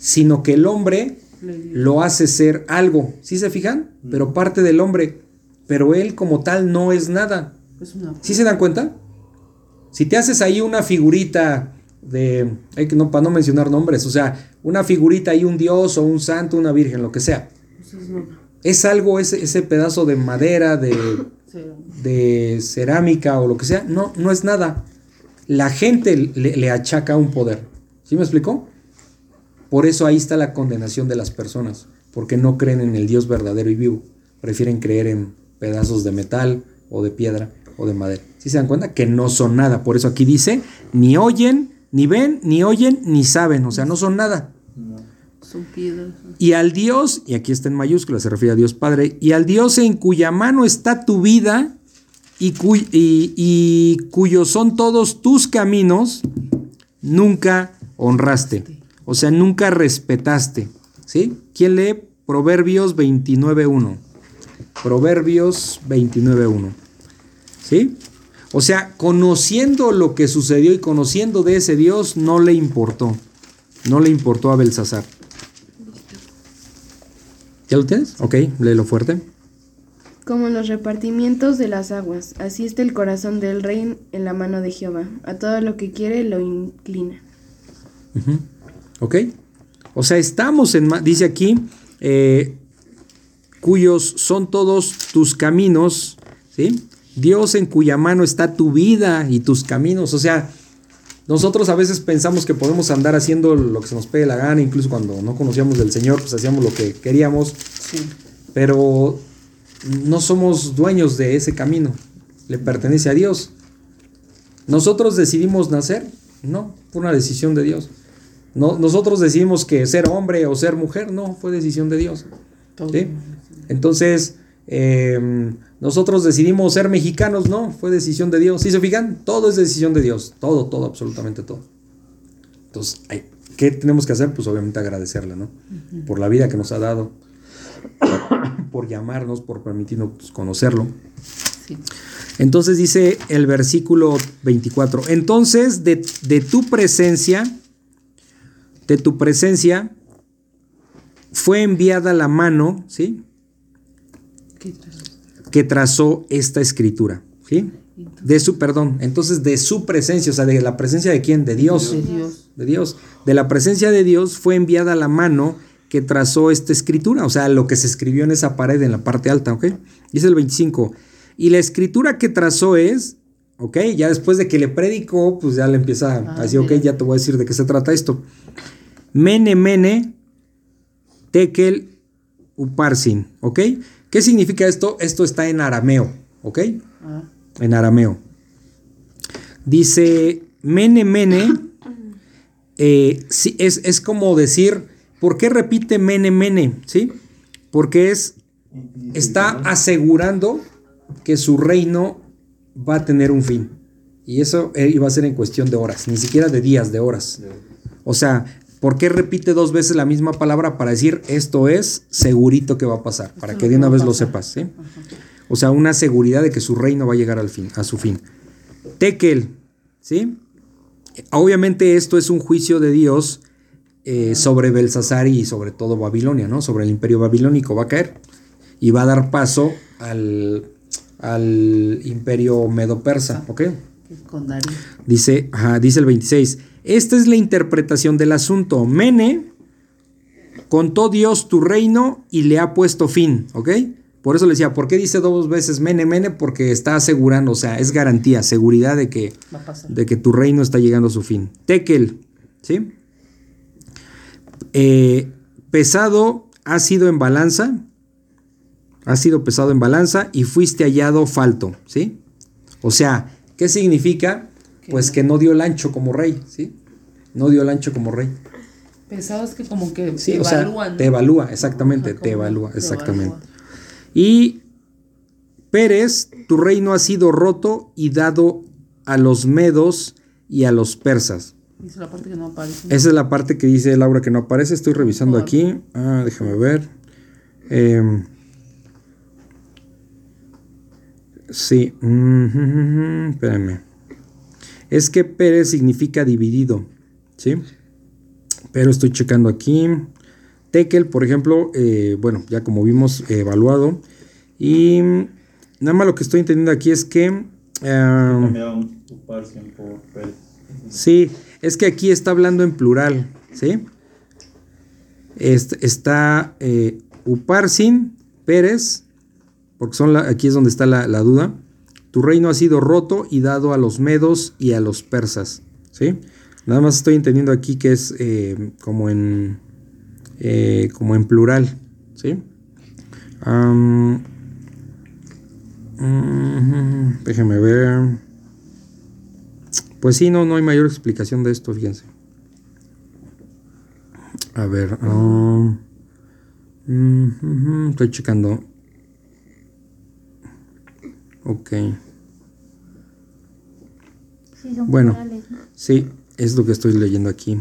sino que el hombre lo hace ser algo. ¿Sí se fijan? Pero parte del hombre. Pero él como tal no es nada. ¿Sí se dan cuenta? Si te haces ahí una figurita de, hay que no, para no mencionar nombres, o sea, una figurita y un dios o un santo, una virgen, lo que sea. Es algo, ese, ese pedazo de madera, de, de cerámica o lo que sea, no, no es nada. La gente le, le achaca un poder. ¿Sí me explicó? Por eso ahí está la condenación de las personas, porque no creen en el Dios verdadero y vivo. Prefieren creer en pedazos de metal o de piedra o de madera. ¿Sí se dan cuenta? Que no son nada. Por eso aquí dice, ni oyen, ni ven, ni oyen, ni saben. O sea, no son nada. Y al Dios, y aquí está en mayúsculas, se refiere a Dios Padre, y al Dios en cuya mano está tu vida y, cuy, y, y cuyos son todos tus caminos, nunca honraste. O sea, nunca respetaste. ¿Sí? ¿Quién lee? Proverbios 29.1. Proverbios 29.1. ¿Sí? O sea, conociendo lo que sucedió y conociendo de ese Dios, no le importó. No le importó a Belsasar. ¿Ya lo tienes? Ok, léelo fuerte. Como los repartimientos de las aguas, así está el corazón del rey en la mano de Jehová. A todo lo que quiere lo inclina. Uh -huh. ¿Ok? O sea, estamos en, dice aquí, eh, cuyos son todos tus caminos, ¿sí? Dios en cuya mano está tu vida y tus caminos. O sea, nosotros a veces pensamos que podemos andar haciendo lo que se nos pegue la gana, incluso cuando no conocíamos del Señor, pues hacíamos lo que queríamos, Sí. pero no somos dueños de ese camino, le pertenece a Dios. ¿Nosotros decidimos nacer? No, fue una decisión de Dios. No, nosotros decidimos que ser hombre o ser mujer, no, fue decisión de Dios. ¿sí? Entonces, eh, nosotros decidimos ser mexicanos, no, fue decisión de Dios. ¿Sí se fijan? Todo es decisión de Dios, todo, todo, absolutamente todo. Entonces, ¿qué tenemos que hacer? Pues obviamente agradecerle, ¿no? Por la vida que nos ha dado, por llamarnos, por permitirnos pues, conocerlo. Sí. Entonces dice el versículo 24, entonces de, de tu presencia, de tu presencia, fue enviada la mano, ¿sí? Que trazó esta escritura, ¿sí? De su, perdón, entonces de su presencia, o sea, de la presencia de quién? De Dios. De Dios. De Dios. De la presencia de Dios fue enviada la mano que trazó esta escritura, o sea, lo que se escribió en esa pared en la parte alta, ¿ok? Dice el 25. Y la escritura que trazó es, ¿ok? Ya después de que le predicó, pues ya le empieza a Ah, decir, ok, ya te voy a decir de qué se trata esto. Mene, mene, tekel, uparsin, ¿ok? ¿Qué significa esto? Esto está en arameo, ¿ok? Ah, en arameo. Dice, mene, mene, eh, sí, es, es como decir, ¿por qué repite mene, mene? ¿Sí? Porque es, está asegurando que su reino va a tener un fin. Y eso eh, iba a ser en cuestión de horas, ni siquiera de días, de horas. O sea, ¿por qué repite dos veces la misma palabra para decir esto es segurito que va a pasar? Para Esto que de una vez lo sepas, ¿sí? O sea, una seguridad de que su reino va a llegar al fin, a su fin. Tekel, ¿sí? Obviamente esto es un juicio de Dios eh, sobre Belsasar y sobre todo Babilonia, ¿no? Sobre el imperio babilónico va a caer y va a dar paso al, al imperio medo-persa, ¿ok? Dice, ajá, dice el 26. Esta es la interpretación del asunto. Mene contó Dios tu reino y le ha puesto fin, ¿ok? Por eso le decía, ¿por qué dice dos veces mene, mene? Porque está asegurando, o sea, es garantía, seguridad de que, de que tu reino está llegando a su fin. Tekel, ¿sí? Eh, pesado ha sido en balanza, ha sido pesado en balanza y fuiste hallado falto, ¿sí? O sea, ¿qué significa? Pues que no dio el ancho como rey, ¿sí? No dio el ancho como rey. Pensabas que como que Sí, te o sea, evalúan, te evalúa, exactamente, Ajá, te evalúa, te exactamente. Y Pérez, tu reino ha sido roto y dado a los medos y a los persas. Dice la parte que no aparece. Esa es la parte que dice Laura que no aparece. Estoy revisando aquí. Ah, déjame ver. Em, sí. Mm, <laughs> espérame. Es que Pérez significa dividido. ¿Sí? Pero estoy checando aquí. Tekel, por ejemplo, eh, bueno, ya como vimos, eh, evaluado. Y nada más lo que estoy entendiendo aquí es que. Pérez. Sí, es que aquí está hablando en plural, ¿sí? Est- está eh, Uparsin, Pérez, porque son la- aquí es donde está la, la duda. Tu reino ha sido roto y dado a los medos y a los persas, ¿sí? Nada más estoy entendiendo aquí que es eh, como en eh, como en plural, ¿sí? Mm, déjeme ver. Pues sí, no, no hay mayor explicación de esto, fíjense. A ver. ah, mm, estoy checando. Ok. Sí, son Bueno. plurales, ¿no? Sí, es lo que estoy leyendo aquí.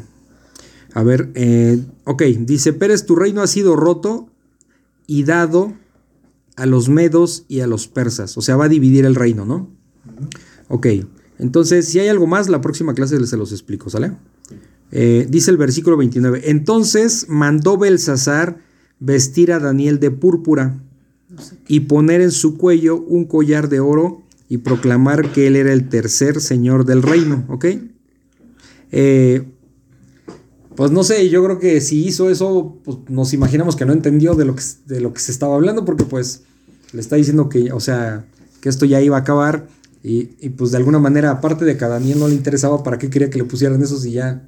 A ver, eh, ok, dice Pérez, tu reino ha sido roto y dado a los medos y a los persas. O sea, va a dividir el reino, ¿no? Ok, entonces, si hay algo más, la próxima clase se los explico, ¿sale? Eh, dice el versículo 29, entonces mandó Belsasar vestir a Daniel de púrpura y poner en su cuello un collar de oro y proclamar que él era el tercer señor del reino, ¿ok? Eh, pues no sé, yo creo que si hizo eso, pues nos imaginamos que no entendió de lo que, de lo que se estaba hablando, porque pues le está diciendo que, o sea, que esto ya iba a acabar. Y, pues de alguna manera, aparte de que a Daniel no le interesaba, ¿para qué quería que le pusieran eso si ya,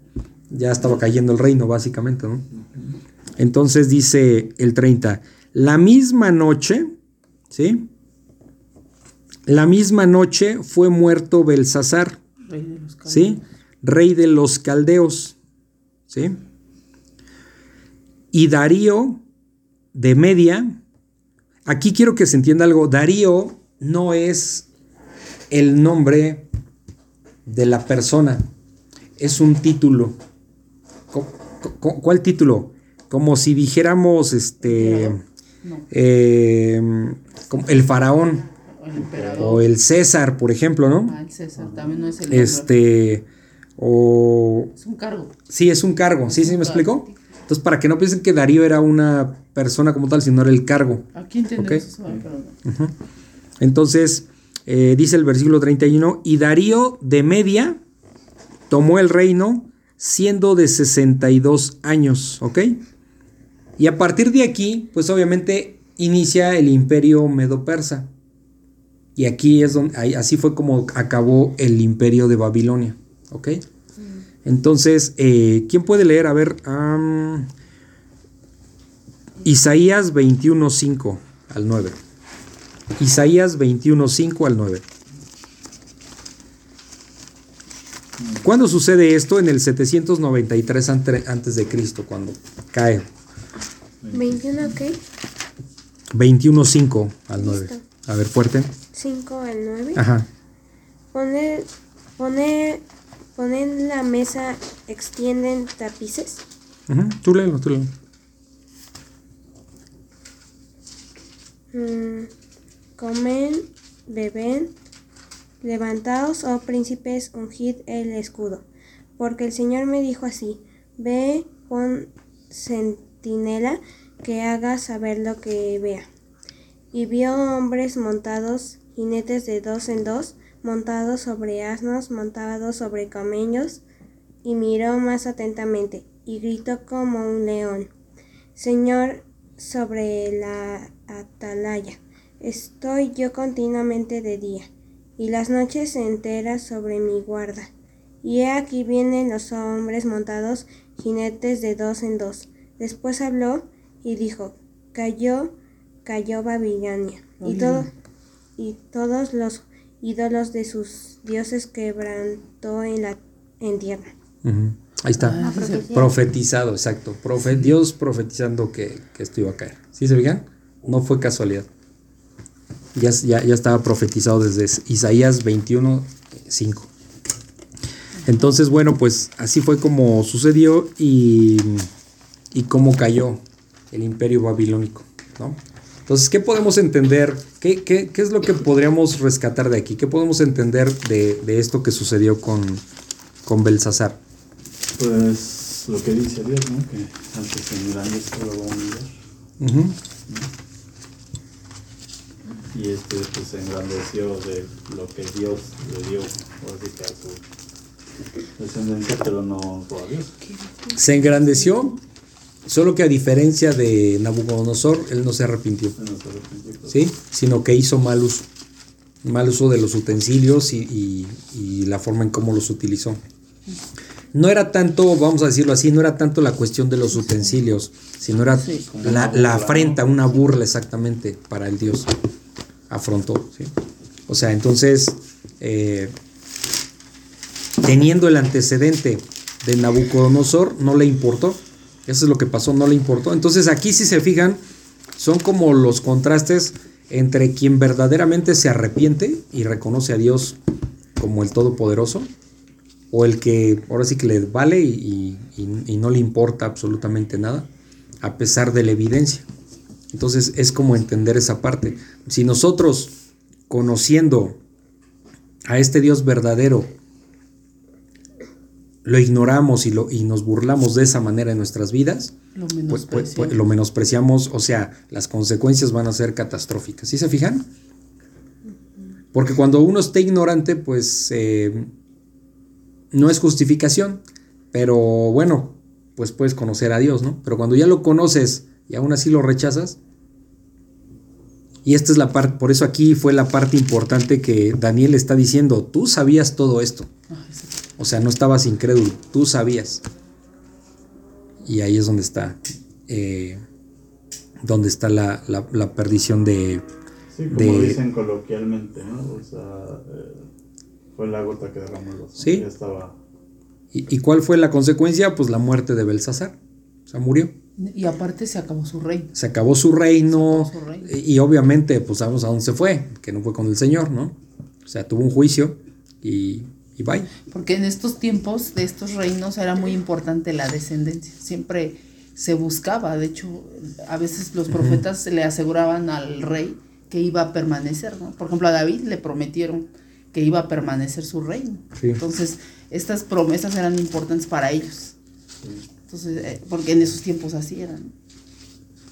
ya estaba cayendo el reino, básicamente, ¿no? Entonces dice el 30, la misma noche, ¿sí? La misma noche fue muerto Belsasar, Rey de los caldeos. ¿sí? Rey de los caldeos, ¿sí? Y Darío de Media, aquí quiero que se entienda algo, Darío no es el nombre de la persona, es un título. ¿Cuál título? Como si dijéramos, este, No, eh, como el faraón emperador. o el César, por ejemplo, ¿no? Ah, el César también no es el nombre. Este, o Es un cargo. Sí, es un cargo, ¿sí? ¿Sí me explicó? Entonces, para que no piensen que Darío era una persona como tal, sino era el cargo. Aquí entendemos Ok. eso, ah, pero no. Entonces, eh, dice el versículo 31, y Darío de Media tomó el reino siendo de 62 años, ¿ok? Y a partir de aquí, pues obviamente inicia el imperio medo-persa. Y aquí es donde, ahí- así fue como acabó el imperio de Babilonia, ¿ok? Entonces, eh, ¿quién puede leer? A ver, am, Isaías 21.5 al 9. Isaías 21.5 al 9. ¿Cuándo sucede esto? En el 793 ante- antes de Cristo, cuando cae 21, ok. 21.5 al 9. Listo. A ver, fuerte. 5 al 9. Ajá. Poner, poner, poner la mesa, extienden tapices. Ujú, Tú léelo, tú léelo. Mm, comen, beben, levantaos, oh príncipes, ungid el escudo. Porque el Señor me dijo así, ve, pon centinela que haga saber lo que vea. Y vio hombres montados, jinetes de dos en dos, montados sobre asnos, montados sobre camellos, y miró más atentamente, y gritó como un león. Señor, sobre la atalaya. Estoy yo continuamente de día, y las noches enteras sobre mi guarda. Y he aquí vienen los hombres montados, jinetes de dos en dos. Después habló y dijo, cayó, cayó Babilonia, y, todo, y todos los ídolos de sus dioses quebrantó en la en tierra. Ahí está. Ah, Profetizado, exacto. Profe- Dios profetizando que, que esto iba a caer. ¿Sí se fijan? No fue casualidad. Ya, ya, ya estaba profetizado desde Isaías 21, 5. Entonces, bueno, pues así fue como sucedió y, y cómo cayó el imperio babilónico, ¿no? Entonces, ¿qué podemos entender? ¿Qué, qué, qué es lo que podríamos rescatar de aquí? ¿Qué podemos entender de, de esto que sucedió con, con Belsasar? Pues lo que dice Dios, ¿no? Que antes en grandes lo va a humillar. Ujú. Y este pues se engrandeció de lo que Dios le dio, o así que a su descendencia, pero no honró a Dios. Se engrandeció, solo que a diferencia de Nabucodonosor, él no se arrepintió, Se nos arrepintió. ¿sí? Sino que hizo mal uso. Mal uso de los utensilios y, y- y la forma en cómo los utilizó. No era tanto, vamos a decirlo así, no era tanto la cuestión de los utensilios, sino era Sí. la, la afrenta, una burla exactamente para el Dios. Afrontó, ¿sí? O sea, entonces, eh, teniendo el antecedente de Nabucodonosor, no le importó. Eso es lo que pasó, no le importó. Entonces aquí si se fijan, son como los contrastes entre quien verdaderamente se arrepiente y reconoce a Dios como el Todopoderoso, o el que ahora sí que le vale y, y- y no le importa absolutamente nada, a pesar de la evidencia. Entonces es como entender esa parte. Si nosotros, conociendo a este Dios verdadero, lo ignoramos y, lo, y nos burlamos de esa manera en nuestras vidas, Lo pues, pues, menospreciamos. pues, lo menospreciamos, o sea, las consecuencias van a ser catastróficas. ¿Sí se fijan? Porque cuando uno está ignorante, pues eh, no es justificación, pero bueno, pues puedes conocer a Dios, ¿no? Pero cuando ya lo conoces y aún así lo rechazas, Y esta es la parte, por eso aquí fue la parte importante que Daniel está diciendo, tú sabías todo esto. O sea, no estabas incrédulo, tú sabías. Y ahí es donde está, eh, donde está la, la- la perdición de... Sí, como de- dicen coloquialmente, ¿no? O sea, eh, fue la gota que derramó el vaso. Sí. Ya estaba. ¿Y, y cuál fue la consecuencia? Pues la muerte de Belsasar. O sea, murió. Y aparte se acabó su reino. Se acabó su reino. Se acabó su reino. Y, y obviamente, pues sabemos a dónde se fue, que no fue con el Señor, ¿no? O sea, tuvo un juicio y, y bye. Porque en estos tiempos de estos reinos era muy importante la descendencia. Siempre se buscaba. De hecho, a veces los profetas le aseguraban al rey que iba a permanecer. ¿no? Por ejemplo, a David le prometieron que iba a permanecer su reino. Sí. Entonces, estas promesas eran importantes para ellos. Entonces, eh, porque en esos tiempos así eran.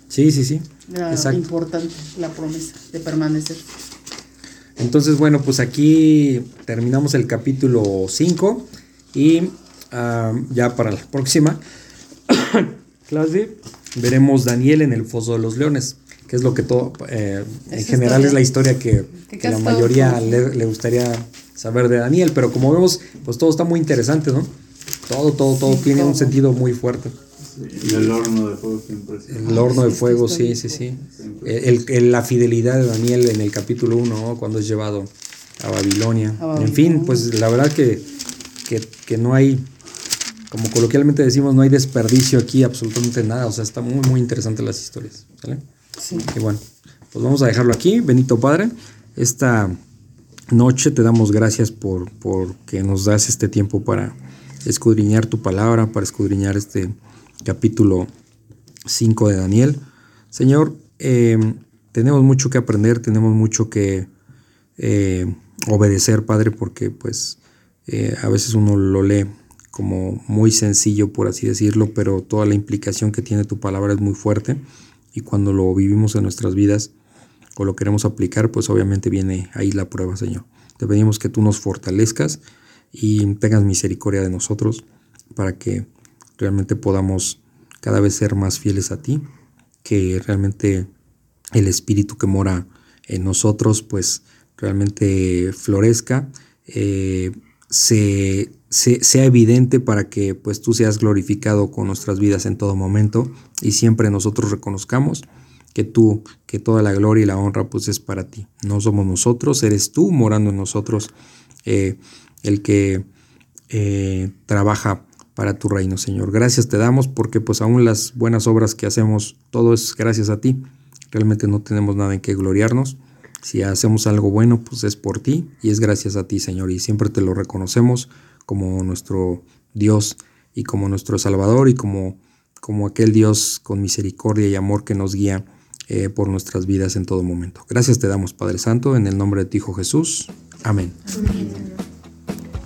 Sí, sí, sí. Era Exacto. importante la promesa de permanecer. Entonces, bueno, pues aquí terminamos el capítulo 5 y ah, ya para la próxima <coughs> clase veremos Daniel en el foso de los leones, que es lo que todo, eh, en general historia. es la historia que, la mayoría le, le gustaría saber de Daniel, pero como vemos, pues todo está muy interesante, ¿no? Todo, todo, todo Sí, tiene un sentido muy fuerte. Sí, el horno de fuego siempre El horno de sí, fuego, sí, sí, sí. Siempre. El- el- la fidelidad de Daniel en el capítulo 1, cuando es llevado a Babilonia. A En fin, pues la verdad que, que, que no hay, como coloquialmente decimos, no hay desperdicio aquí, absolutamente nada. O sea, está muy, muy interesante las historias. ¿sale? Sí. Y bueno, pues vamos a dejarlo aquí. Benito Padre, esta noche te damos gracias por, por que nos das este tiempo para escudriñar tu palabra, para escudriñar este capítulo 5 de Daniel. Señor, eh, tenemos mucho que aprender, tenemos mucho que eh, obedecer, Padre, porque pues eh, a veces uno lo lee como muy sencillo, por así decirlo, pero toda la implicación que tiene tu palabra es muy fuerte y cuando lo vivimos en nuestras vidas o lo queremos aplicar, pues obviamente viene ahí la prueba, Señor. Te pedimos que tú nos fortalezcas y tengas misericordia de nosotros para que realmente podamos cada vez ser más fieles a ti, que realmente el espíritu que mora en nosotros pues realmente florezca, eh, se, se- sea evidente para que pues tú seas glorificado con nuestras vidas en todo momento y siempre nosotros reconozcamos que tú, que toda la gloria y la honra pues es para ti. No somos nosotros, eres tú morando en nosotros eh, el que eh, trabaja para tu reino, Señor. Gracias te damos porque pues aún las buenas obras que hacemos, todo es gracias a ti. Realmente no tenemos nada en que gloriarnos. Si hacemos algo bueno, pues es por ti y es gracias a ti, Señor. Y siempre te lo reconocemos como nuestro Dios y como nuestro Salvador y como, como aquel Dios con misericordia y amor que nos guía eh, por nuestras vidas en todo momento. Gracias te damos, Padre Santo, en el nombre de tu Hijo Jesús. Amén.